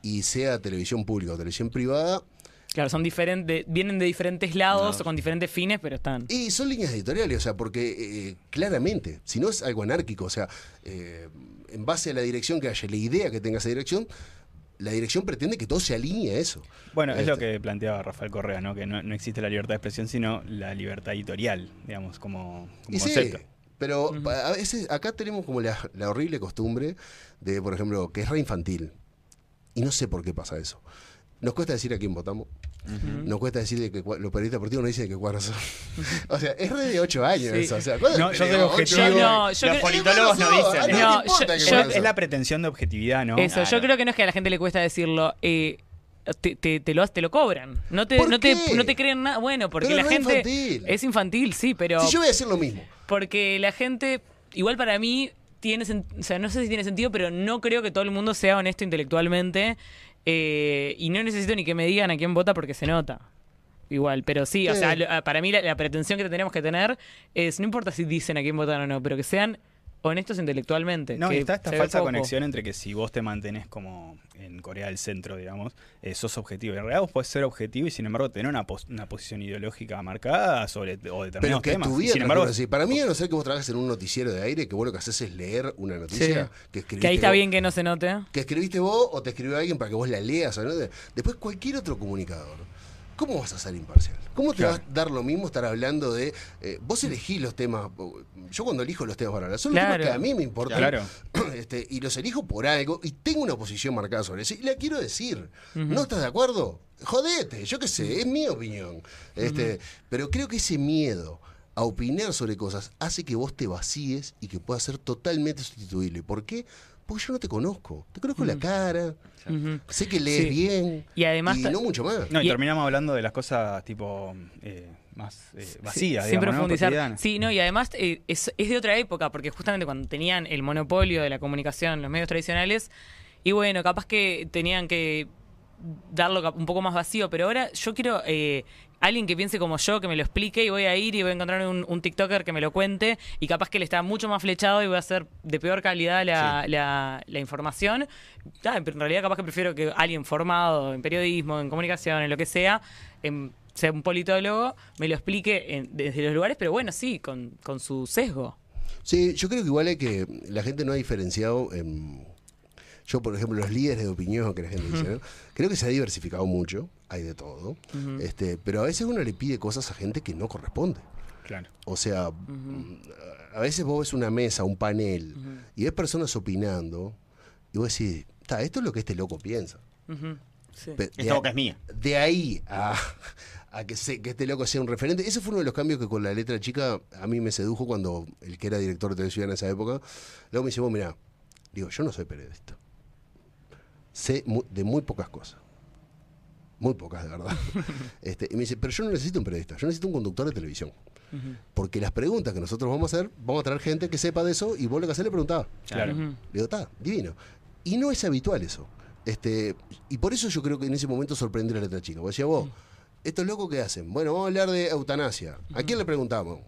Y sea televisión pública o televisión privada, Claro, son diferentes, vienen de diferentes lados No. o con diferentes fines, pero están. Y son líneas editoriales, o sea, porque eh, claramente, si no es algo anárquico, o sea, eh, en base a la dirección que haya, la idea que tenga esa dirección, la dirección pretende que todo se alinee a eso. Bueno, es lo Este, que planteaba Rafael Correa, ¿no? Que no, no existe la libertad de expresión, sino la libertad editorial, digamos, como, como Y sí, pero a veces acá tenemos como la, la horrible costumbre de, por ejemplo, que es re infantil. Y no sé por qué pasa eso. Nos cuesta decir a quién votamos. Nos cuesta decir de que los periodistas deportivos no dicen de qué cuadros son. o sea, es re de 8 años Sí. eso. O sea, ¿cuándo No, yo soy objetivo. años? No, yo Los politólogos no dicen. Nadie No, yo- yo- Es la pretensión de objetividad, ¿no? Eso, yo creo que no es que a la gente le cuesta decirlo. eh, te, te, te lo, te lo cobran. No te, ¿Por no te, no te creen nada. Bueno, porque Pero la no es gente. infantil. Es infantil, sí, pero. Si yo voy a hacer lo mismo. Porque la gente, igual para mí, tiene o sea, no sé si tiene sentido, pero no creo que todo el mundo sea honesto intelectualmente. Eh, y no necesito ni que me digan a quién vota porque se nota. Igual, pero sí, o sea, ah, para mí la, la pretensión que tenemos que tener es, no importa si dicen a quién votan o no, pero que sean honestos intelectualmente. No, que y está esta falsa conexión entre que si vos te mantenés como en Corea del Centro, digamos, eh, sos objetivo. En realidad vos podés ser objetivo y sin embargo tener una, pos- una posición ideológica marcada sobre o Pero determinados que temas. tu vida sin embargo, transcurre así. Para mí, a no ser que vos trabajes en un noticiero de aire, que vos lo que haces es leer una noticia que escribiste Que ahí está vos- bien que no se note. que escribiste vos o te escribió alguien para que vos la leas. ¿no? Después cualquier otro comunicador. ¿Cómo vas a ser imparcial? ¿Cómo te Claro. va a dar lo mismo estar hablando de... eh, vos elegís los temas... Yo cuando elijo los temas para hablar, son los Claro. temas que a mí me importan. Claro. Este, y los elijo por algo y tengo una posición marcada sobre eso. Y la quiero decir. ¿No estás de acuerdo? Jodete, yo qué sé, es mi opinión. Este, Pero creo que ese miedo a opinar sobre cosas hace que vos te vacíes y que puedas ser totalmente sustituible. ¿Por qué? Porque yo no te conozco. Te conozco la cara, Ujú. sé que lees Sí. bien Y además ta- no mucho más. no, y, y- terminamos hablando de las cosas tipo eh, más eh, vacías, sin digamos, ¿no? profundizar. Sí, no, y además eh, es, es de otra época, porque justamente cuando tenían el monopolio de la comunicación, los medios tradicionales, y bueno, capaz que tenían que darlo un poco más vacío, pero ahora yo quiero eh, alguien que piense como yo, que me lo explique, y voy a ir y voy a encontrar un, un TikToker que me lo cuente, y capaz que le está mucho más flechado y voy a hacer de peor calidad la, la- la información. Ah, en realidad capaz que prefiero que alguien formado en periodismo, en comunicación, en lo que sea, en- sea un politólogo, me lo explique en- desde los lugares, pero bueno, sí, con, con su sesgo. Sí, yo creo que igual es que la gente no ha diferenciado. en- yo, por ejemplo, los líderes de opinión que la gente dice, ¿no? creo que se ha diversificado mucho, hay de todo, este, pero a veces uno le pide cosas a gente que no corresponde. Claro. O sea, a veces vos ves una mesa, un panel, y ves personas opinando, y vos decís, "Ta, esto es lo que este loco piensa. Sí. Esta a- boca es mía. de ahí a, a que, se- que este loco sea un referente. Ese fue uno de los cambios que con la letra chica a mí me sedujo cuando el que era director de televisión en esa época. Luego me dice, vos mirá, digo, yo no soy periodista. Sé de muy pocas cosas. Muy pocas, de verdad. este, y me dice, pero yo no necesito un periodista, yo necesito un conductor de televisión. Porque las preguntas que nosotros vamos a hacer, vamos a traer gente que sepa de eso y vos lo que hacés le preguntás. Claro. Ujú. Le digo, está, divino. Y no es habitual eso. Este, y por eso yo creo que en ese momento sorprendió la letra chica. Porque decía, vos, ¿estos locos qué hacen? Bueno, vamos a hablar de eutanasia. ¿A quién le preguntamos?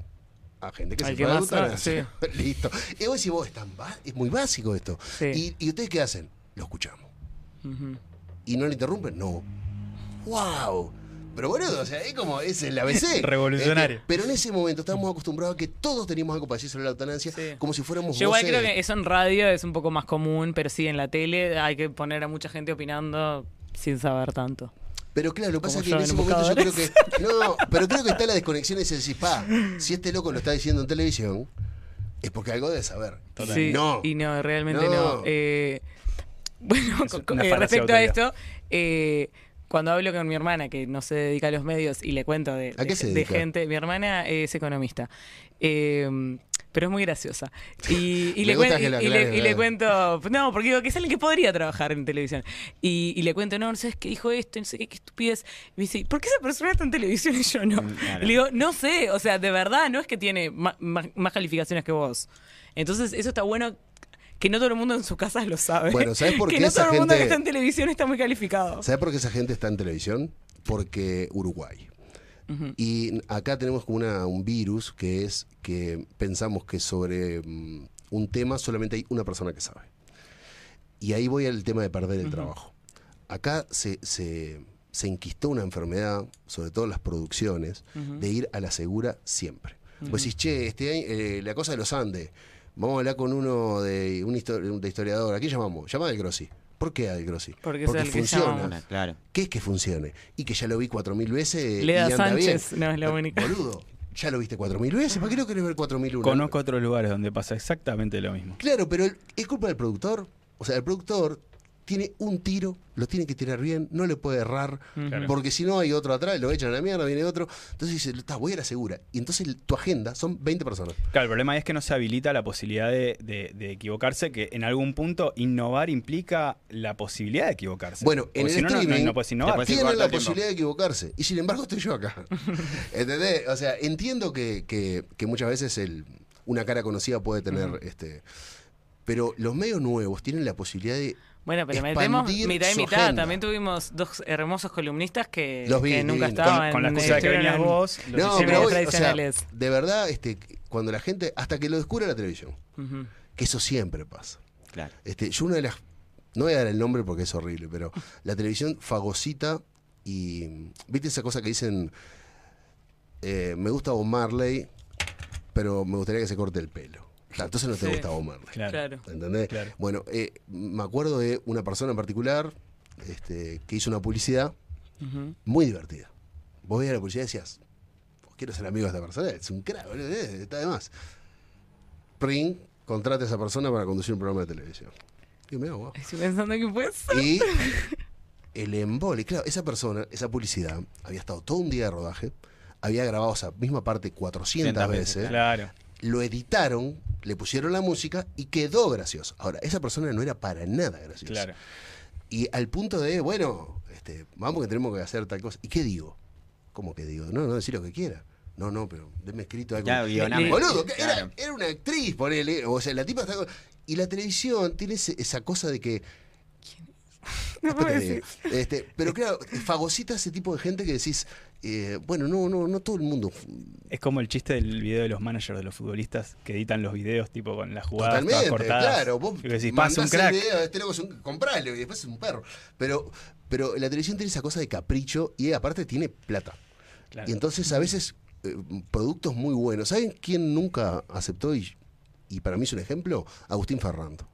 A gente que Al se que de más eutanasia. Listo. Y vos decís, vos, es, tan ba- es muy básico esto. Sí. ¿Y, ¿Y ustedes qué hacen? Lo escuchamos. ¿Y no le interrumpen? No. ¡Wow! Pero boludo, o sea, es como, es el ABC. Revolucionario. Este, pero en ese momento estábamos acostumbrados a que todos teníamos algo para decir sobre la eutanasia, Sí. como si fuéramos Yo igual creo que eso en radio es un poco más común, pero sí, en la tele hay que poner a mucha gente opinando sin saber tanto. Pero claro, lo que pasa es que en ese momento yo creo que. No, pero creo que está la desconexión ese decir, pa, si este loco lo está diciendo en televisión, es porque algo debe saber. Sí, No. y no, realmente No. no. Eh, bueno, Es con- eh, respecto a esto, eh, cuando hablo con mi hermana, que no se dedica a los medios, y le cuento de, ¿A qué de- se de dedica? gente, mi hermana es economista. Eh, pero es muy graciosa. Y, le, cuento, no, porque digo que es alguien que podría trabajar en televisión. Y, le cuento, no, no sabes qué dijo esto, no sé qué, qué estupidez. Y me dice, ¿por qué esa persona está en televisión y yo no? Mm, claro. Le digo, no sé, o sea, de verdad, no es que tiene más calificaciones que vos. Entonces, eso está bueno que no todo el mundo en sus casas lo sabe. Bueno, ¿sabes por que qué no esa todo el mundo que gente- está en televisión está muy calificado. ¿Sabes por qué esa gente está en televisión? Porque Uruguay. Y acá tenemos como una, un virus que es que pensamos que sobre mm, un tema solamente hay una persona que sabe. Y ahí voy al tema de perder el trabajo. Acá se, se, se enquistó una enfermedad, sobre todo en las producciones, de ir a la segura siempre. Vos decís, che, este año, eh, la cosa de los Andes, vamos a hablar con uno de un de historiador. ¿A quién llamamos? Llama a Del Grossi. ¿Por qué a Del Grossi? Porque es el que llamamos. Claro. ¿Qué es que funcione? Y que ya lo vi cuatro mil veces. Leda y anda Sánchez bien. no es la Pero, única. Boludo, ¿ya lo viste cuatro mil veces? ¿Para qué lo querés ver cuatro mil? Conozco otros lugares donde pasa exactamente lo mismo. Claro, pero el- es culpa del productor. O sea, el productor tiene un tiro, lo tiene que tirar bien, no le puede errar, Claro. porque si no hay otro atrás, lo echan a la mierda, viene otro. Entonces dice, está, voy a la segura. Y entonces tu agenda son 20 personas. Claro, el problema es que no se habilita la posibilidad de, de- de equivocarse, que en algún punto innovar implica la posibilidad de equivocarse. Bueno, Porque en el si no, no- no, streaming no puedes innovar. tienen la posibilidad de equivocarse. Y sin embargo estoy yo acá. ¿Entendés? O sea, entiendo que, que- que muchas veces el, una cara conocida puede tener este. Pero los medios nuevos tienen la posibilidad de. Bueno, pero metemos mitad y mitad. agenda. También tuvimos dos hermosos columnistas que, Los vi, que nunca estaban. con, con la excusa de que venías en- vos, los No, pero hoy, o sea, tradicionales. de verdad, este, cuando la gente, hasta que lo descubre la televisión, que eso siempre pasa. Claro. Este, yo una de las, no voy a dar el nombre porque es horrible, pero la televisión fagocita y, ¿viste esa cosa que dicen, eh, me gusta Bob Marley, pero me gustaría que se corte el pelo? Ah, Entonces no te Sí. gusta Bob Marley. Claro. Claro. ¿Entendés? Claro. Bueno, eh, me acuerdo de una persona en particular este, que hizo una publicidad muy divertida. Vos veías la publicidad y decías, "Oh, quiero ser amigo de esta persona, es un crack, boludo, eh, está de más. Pring, contrata a esa persona para conducir un programa de televisión. Digo, mirá vos. Estoy pensando que puede ser. Y el embole, claro, esa persona, esa publicidad, había estado todo un día de rodaje, había grabado esa misma parte 400 400 veces, veces, Claro. Lo editaron, le pusieron la música y quedó gracioso. Ahora, esa persona no era para nada graciosa. Claro. Y al punto de, bueno, este, vamos que tenemos que hacer tal cosa. ¿Y qué digo? ¿Cómo que digo? No, no, decir lo que quiera. No, no, pero denme escrito algo. Ya. Boludo, que era, Claro. era una actriz, ponele. O sea, la tipa está. Y la televisión tiene esa cosa de que. No puedo Después te decir. digo. Este, pero claro, fagocita ese tipo de gente que decís, eh, bueno, no, no, no todo el mundo. Es como el chiste del video de los managers de los futbolistas que editan los videos tipo con las jugadas todas Totalmente, cortadas. claro. Vos Y decís, pasa un mandás el crack. video, este loco es un, compralo y después es un perro. Pero, pero la televisión tiene esa cosa de capricho y aparte tiene plata. Claro. Y entonces a veces eh, productos muy buenos. ¿Saben quién nunca aceptó y, y para mí es un ejemplo? Agustín Ferrando.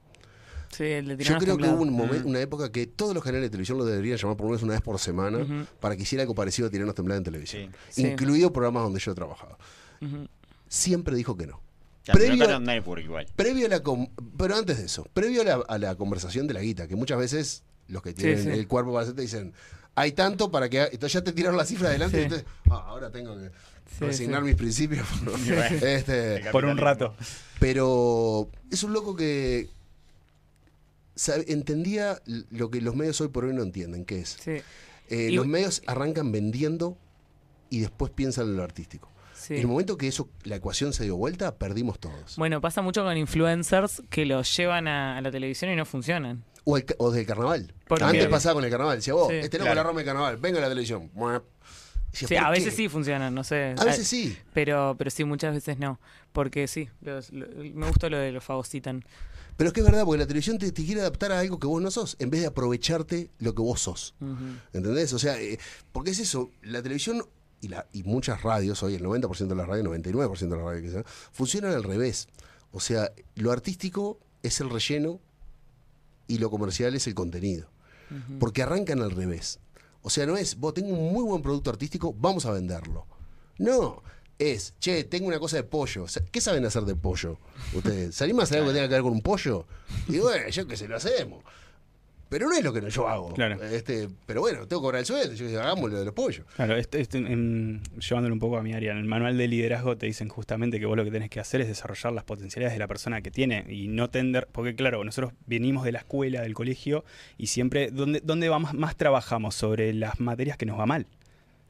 Sí, Yo creo que hubo un momento, una época que todos los canales de televisión lo deberían llamar por lo menos una vez por semana para que hiciera algo parecido a Tiranos Temblados en televisión. Sí. Incluido programas donde yo trabajaba. Ujú. Siempre dijo que no. Ya, Previo- no Cartoon Network igual. Previo a la pero antes de eso, previo a la, a la conversación de la guita, que muchas veces los que tienen sí. el cuerpo para hacer te dicen, hay tanto para que... ha-". Entonces ya te tiraron la cifra adelante Sí. y entonces, "Ah, ahora tengo que resignar sí. mis principios. este, Por un rato. pero es un loco que entendía lo que los medios hoy por hoy no entienden, que es, Sí, eh, Y- los medios arrancan vendiendo y después piensan en lo artístico. sí. En el momento que eso, la ecuación se dio vuelta, perdimos todos. Bueno, pasa mucho con influencers que los llevan a, a la televisión y no funcionan. O, el o del carnaval. ¿Por Antes pasaba con el carnaval. Decía, vos, Sí. este loco Claro. la Roma del carnaval, venga a la televisión. Decía, Sí, ¿por a qué? veces sí funcionan, no sé. A veces sí. Pero, pero sí, muchas veces no. Porque sí, los- me gustó lo de los fagocitan. Pero es que es verdad, porque la televisión te, te quiere adaptar a algo que vos no sos, en vez de aprovecharte lo que vos sos. Ujú. ¿Entendés? O sea, eh, porque es eso, la televisión y, la, y muchas radios, hoy el 90% de las radios, 99% de las radios quizás, funcionan al revés. O sea, lo artístico es el relleno y lo comercial es el contenido. Porque arrancan al revés. O sea, no es, vos tengo un muy buen producto artístico, vamos a venderlo. No, es, che, tengo una cosa de pollo. ¿Qué saben hacer de pollo? Ustedes, ¿salimos a hacer algo que tenga que ver con un pollo? Y bueno, yo que se lo hacemos. Pero no es lo que yo hago. Claro. Este, pero bueno, tengo que cobrar el sueldo. Yo digo, hagamos lo de los pollos. Claro, en- en- llevándolo un poco a mi área, en el manual de liderazgo te dicen justamente que vos lo que tenés que hacer es desarrollar las potencialidades de la persona que tiene y no tender, porque claro, nosotros venimos de la escuela, del colegio y siempre, ¿dónde, dónde vamos, más trabajamos? Sobre las materias que nos va mal.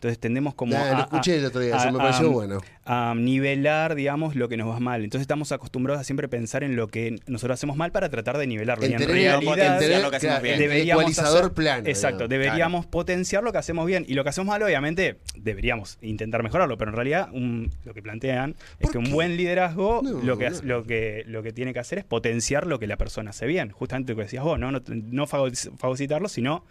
Entonces tendemos como Nah, a, lo escuché el otro día, a- eso me pareció a- bueno. a nivelar, digamos, lo que nos va mal. Entonces estamos acostumbrados a siempre pensar en lo que nosotros hacemos mal para tratar de nivelarlo. Y en realidad, en potenciar en tener, lo que hacemos claro, bien. el deberíamos ecualizador hacer- plano. Exacto, digamos. deberíamos potenciar lo que hacemos bien. Y lo que hacemos mal, obviamente, deberíamos intentar mejorarlo. Pero en realidad, un- lo que plantean es ¿Por que un buen liderazgo No, lo, que, no. lo, que, lo que tiene que hacer es potenciar lo que la persona hace bien. Justamente lo que decías vos, no, no, no fago- fagocitarlo, sino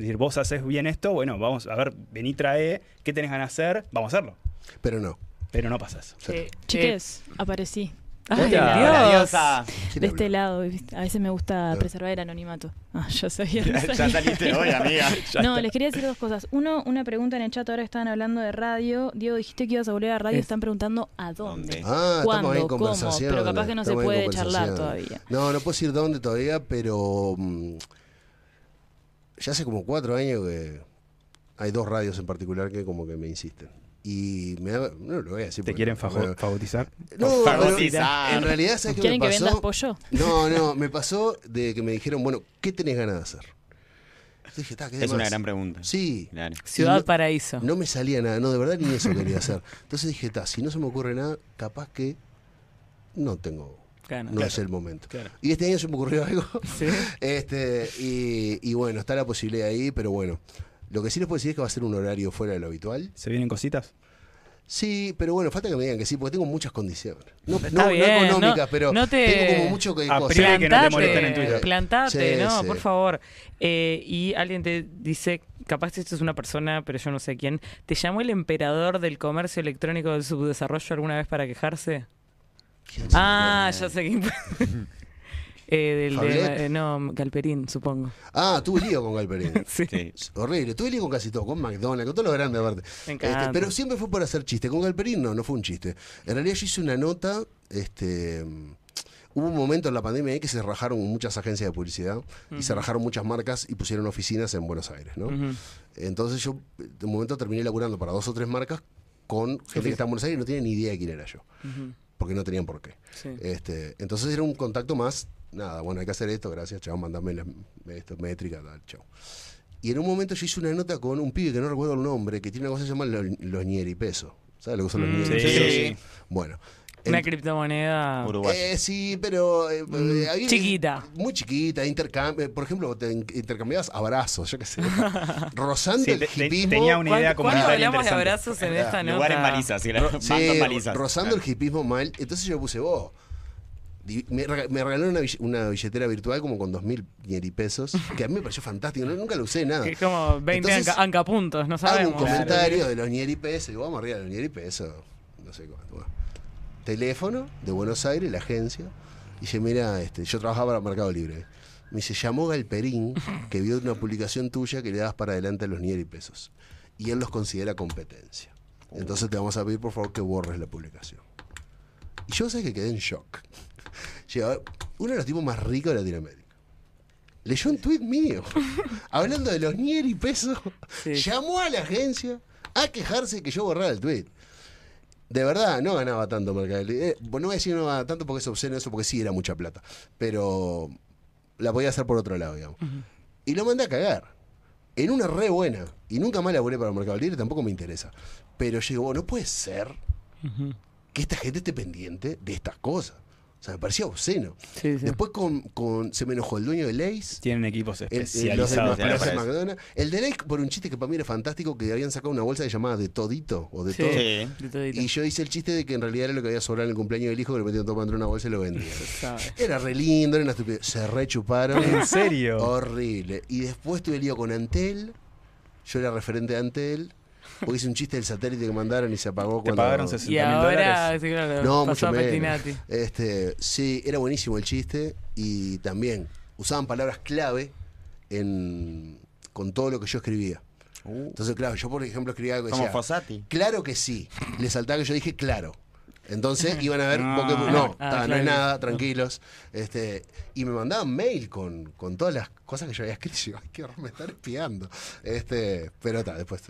decir, vos haces bien esto, bueno, vamos a ver, vení, trae, ¿qué tenés ganas de hacer? Vamos a hacerlo. Pero no. Pero no pasa eso. Sí. Eh, Chiques, aparecí. Ay. Dios. Hola, diosa. ¿Quién De este lado, a veces me gusta preservar el anonimato. Ah, yo sabía. no Ya saliste hoy, amiga. No, les quería decir dos cosas. Uno, una pregunta en el chat, ahora que estaban hablando de radio. Diego, dijiste que ibas a volver a radio, Es- están preguntando a dónde. Ah, ¿Cuándo? estamos ahí en ¿Cómo? Pero capaz que no se puede charlar todavía. No, no puedo decir dónde todavía, pero mm, ya hace como cuatro años que hay dos radios en particular que como que me insisten. Y me da, no lo voy a decir. ¿Te quieren pero- fagotizar? No, pero Fagotizar. en realidad, ¿sabes qué me ¿Quieren que pasó? vendas pollo? No, no, me pasó de que me dijeron, bueno, ¿qué tenés ganas de hacer? Yo dije, "Ta, ¿qué Es una demás?". gran pregunta. Sí. Claro. Ciudad no- Paraíso. No me salía nada, no, de verdad ni eso quería hacer. Entonces dije, ta, si no se me ocurre nada, capaz que no tengo, No es el momento. Claro. Y este año se me ocurrió algo. Sí. Este, y, y bueno, está la posibilidad ahí, pero bueno. Lo que sí les puedo decir es que va a ser un horario fuera de lo habitual. ¿Se vienen cositas? Sí, pero bueno, falta que me digan que sí, porque tengo muchas condiciones. No, no- no económicas, pero no te- tengo como mucho que no te molesten en Twitter. plantate, Sí, no, sí. por favor. Eh, y alguien te dice, capaz esto es una persona, pero yo no sé quién, ¿te llamó el emperador del comercio electrónico del subdesarrollo alguna vez para quejarse? ¿Quién Ah, ya sé quién. eh, del de, eh, no, Galperín, supongo. Ah, tuve lío con Galperín. Sí. Horrible, tuve lío con casi todo, con McDonald's, con todo lo grande aparte. Este, pero siempre fue por hacer chiste. Con Galperín no, no fue un chiste. En realidad yo hice una nota, este hubo un momento en la pandemia ahí que se rajaron muchas agencias de publicidad y se rajaron muchas marcas y pusieron oficinas en Buenos Aires, ¿no? Entonces yo de un momento terminé laburando para dos o tres marcas con gente que está en Buenos Aires y no tiene ni idea de quién era yo. Porque no tenían por qué. Sí. Este, entonces era un contacto más, nada, bueno, hay que hacer esto, gracias, chao, mandame la, esto, métrica, tal, chao. Y en un momento yo hice una nota con un pibe que no recuerdo el nombre, que tiene una cosa que se llama lo- los ñeri peso. ¿Sabes lo que son los Mm? Sí. Bueno. Una en- criptomoneda Uruguay. eh, sí, pero eh, eh, había- chiquita. Muy chiquita, intercambio, por ejemplo, te in- intercambiabas abrazos, yo qué sé, rozando Sí, el te- hipismo. tenía una idea ¿Cuándo comunitaria hablamos de abrazos en esta nota? Lugar en balizas, sí, Ro- sí, balizas. rozando el hipismo mal. Entonces yo puse vos. Me, rega- me regalaron una, bill- una billetera virtual como con dos mil pesos, que a mí me pareció fantástico, no- nunca lo usé nada. Que es como 20 Entonces, anca, ancapuntos, no Hago sabemos. un comentario de los ñeri pesos, y digo, vamos arriba de los ñeri pesos, no sé cuánto. bueno. Teléfono de Buenos Aires, la agencia, y dice, mira, este, yo trabajaba para Mercado Libre. Me dice, llamó Galperín, que vio una publicación tuya que le das para adelante a los ñeri pesos. Y él los considera competencia. Entonces te vamos a pedir por favor que borres la publicación. Y yo sé que quedé en shock. Llega uno de los tipos más ricos de Latinoamérica. Leyó un tuit mío, hablando de los ñeri pesos. Sí. Llamó a la agencia a quejarse que yo borrara el tuit. De verdad, no ganaba tanto Mercado Libre. Eh, no voy a decir no ganaba tanto porque es obsceno eso, porque sí era mucha plata. Pero la podía hacer por otro lado, digamos. Y lo mandé a cagar. En una re buena. Y nunca más laburé para Mercado Libre, tampoco me interesa. Pero yo digo, bueno, no puede ser que esta gente esté pendiente de estas cosas. O sea, me parecía obsceno. Sí, sí. Después con, con- se me enojó el dueño de Lays. Tienen equipos El, el- los de especializados. McDonald's. El de Lays por un chiste que para mí era fantástico, que habían sacado una bolsa llamada de todito o de Sí. todo. Sí. De todito. Y yo hice el chiste de que en realidad era lo que había sobrado en el cumpleaños del hijo, que lo metían todo dentro de una bolsa y lo vendían. Era re lindo, era una estupidez. Se rechuparon. ¿En serio? Horrible. Y después tuve lío con Antel. Yo era referente de Antel. Porque hice un chiste del satélite que mandaron y se apagó Te cuando... pagaron 60 Y mil ahora, dólares. sí, claro, No, pasó mucho a menos. Este, sí, era buenísimo el chiste y también usaban palabras clave en, con todo lo que yo escribía. Entonces, claro, yo por ejemplo escribía algo que Como decía, Fossati. claro que sí. Le saltaba que yo dije claro. Entonces iban a ver, Ah. no, Ah, ta, no claro. es nada, tranquilos. Este, y me mandaban mail con, con todas las cosas que yo había escrito. Y yo, Ay, qué horror, me están espiando. Este, pero está, después.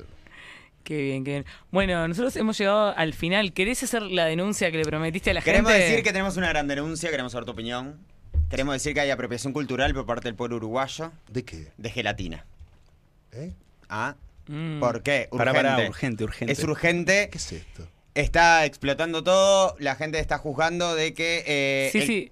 Qué bien, qué bien. Bueno, nosotros hemos llegado al final. ¿Querés hacer la denuncia que le prometiste a la Queremos gente? decir que tenemos una gran denuncia, queremos saber tu opinión. Queremos decir que hay apropiación cultural por parte del pueblo uruguayo ¿De qué? de gelatina. ¿Eh? ¿Ah? Mm. ¿Por qué? Pará, pará, Urgente. urgente, urgente. Es urgente. ¿Qué es esto? Está explotando todo. La gente está juzgando de que. eh, Sí, el- sí,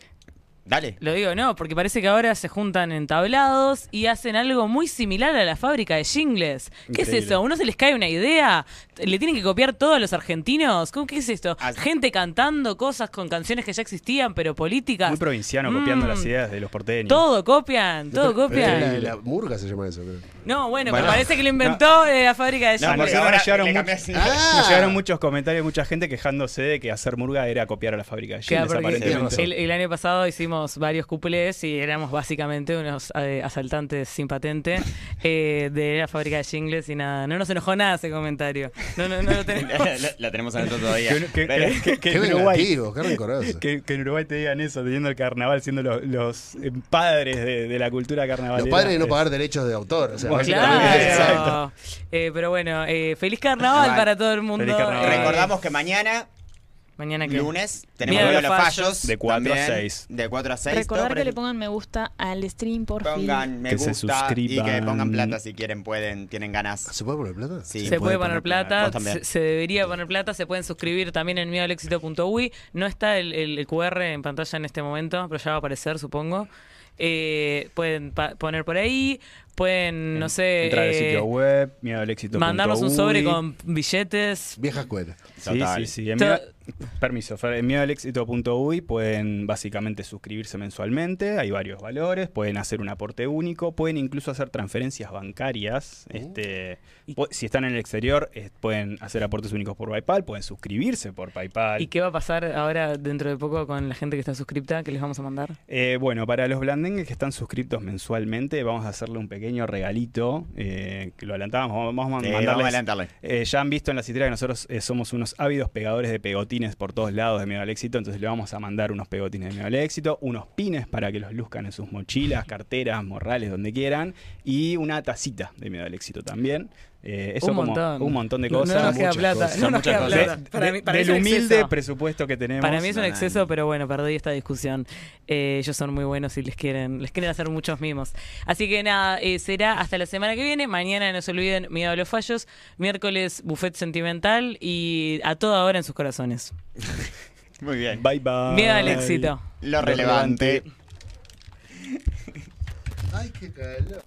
Dale. lo digo, no, porque parece que ahora se juntan en tablados y hacen algo muy similar a la fábrica de jingles. ¿Qué es eso? ¿A uno se les cae una idea? ¿Le tienen que copiar todos los argentinos? ¿Cómo, ¿Qué es esto? As- Gente cantando cosas con canciones que ya existían, pero políticas. Muy provinciano, copiando Mm, las ideas de los porteños. Todo copian, todo copian. La, la murga se llama eso, creo. No, bueno, Bueno. pero parece que lo inventó eh, la fábrica de No, jingles. no, ahora nos llegaron le mucho- cambias- Ah. Llegaron muchos comentarios, mucha gente quejándose de que hacer murga era copiar a la fábrica de Claro. Tiene el, el año pasado hicimos varios cuplés y éramos básicamente unos eh, asaltantes sin patente eh, de la fábrica de jingles y nada. No nos enojó nada ese comentario. No, no, no lo tenemos. la, la tenemos adentro todavía. Que, que- Pero- que- que- que Qué en Uruguay, vengativo, qué rencoroso. que, que en Uruguay te digan eso, teniendo el carnaval, siendo los, los, eh, padres de, de la cultura carnavalera. Los padres de no pagar derechos de autor. O sea, Bueno, básicamente- Claro. Eh, pero bueno, eh, feliz carnaval para todo el mundo. Feliz carnaval. Recordamos que mañana, mañana que lunes, tenemos los los Fallos. fallos. De cuatro a también, seis. De 4 a 6. Recordar que le pongan me gusta al stream, por fin. Pongan me Que se gusta y suscriban. que pongan plata si quieren, pueden, tienen ganas. ¿Se puede poner plata? Sí. se puede poner plata, se, se debería poner plata, se pueden suscribir también en miedoalexito.ui. No está el, el- el QR en pantalla en este momento, pero ya va a aparecer, supongo. Eh, pueden poner por ahí, pueden, no sé, Entrar al eh, sitio web, miedo al éxito. mandarnos un sobre con billetes. Vieja escuela. Sí, sí, sí. En miedo- permiso, en miedoalexito.uy pueden básicamente suscribirse mensualmente, hay varios valores, pueden hacer un aporte único, pueden incluso hacer transferencias bancarias. Este, Y- pu- si están en el exterior, eh, pueden hacer aportes únicos por PayPal, pueden suscribirse por PayPal. ¿Y qué va a pasar ahora dentro de poco con la gente que está suscripta? que les vamos a mandar? Eh, bueno, para los blandengues que están suscriptos mensualmente, vamos a hacerle un pequeño regalito, eh, que lo adelantamos, vamos a Eh, mandarles... vamos a adelantarle. Eh, ya han visto en la citera que nosotros eh, somos unos ávidos pegadores de pegotines por todos lados de Miedo al Éxito, entonces le vamos a mandar unos pegotines de Miedo al Éxito, unos pines para que los luzcan en sus mochilas, carteras, morrales, donde quieran, y una tacita de Miedo al Éxito también. Eh, eso un como montón. un montón de cosas. No, nos queda plata. cosas, no nos muchas queda cosas. plata. De- Para mí, para mí del humilde exceso. presupuesto que tenemos. Para mí es un exceso, no. pero bueno, perdí esta discusión. Eh, ellos son muy buenos y les quieren, les quieren hacer muchos mimos. Así que nada, eh, será hasta la semana que viene. Mañana no se olviden Miedo a los Fallos. Miércoles Buffet Sentimental y a toda hora en sus corazones. Muy bien. Bye bye. Miedo al éxito. Lo relevante. Ay, qué calor.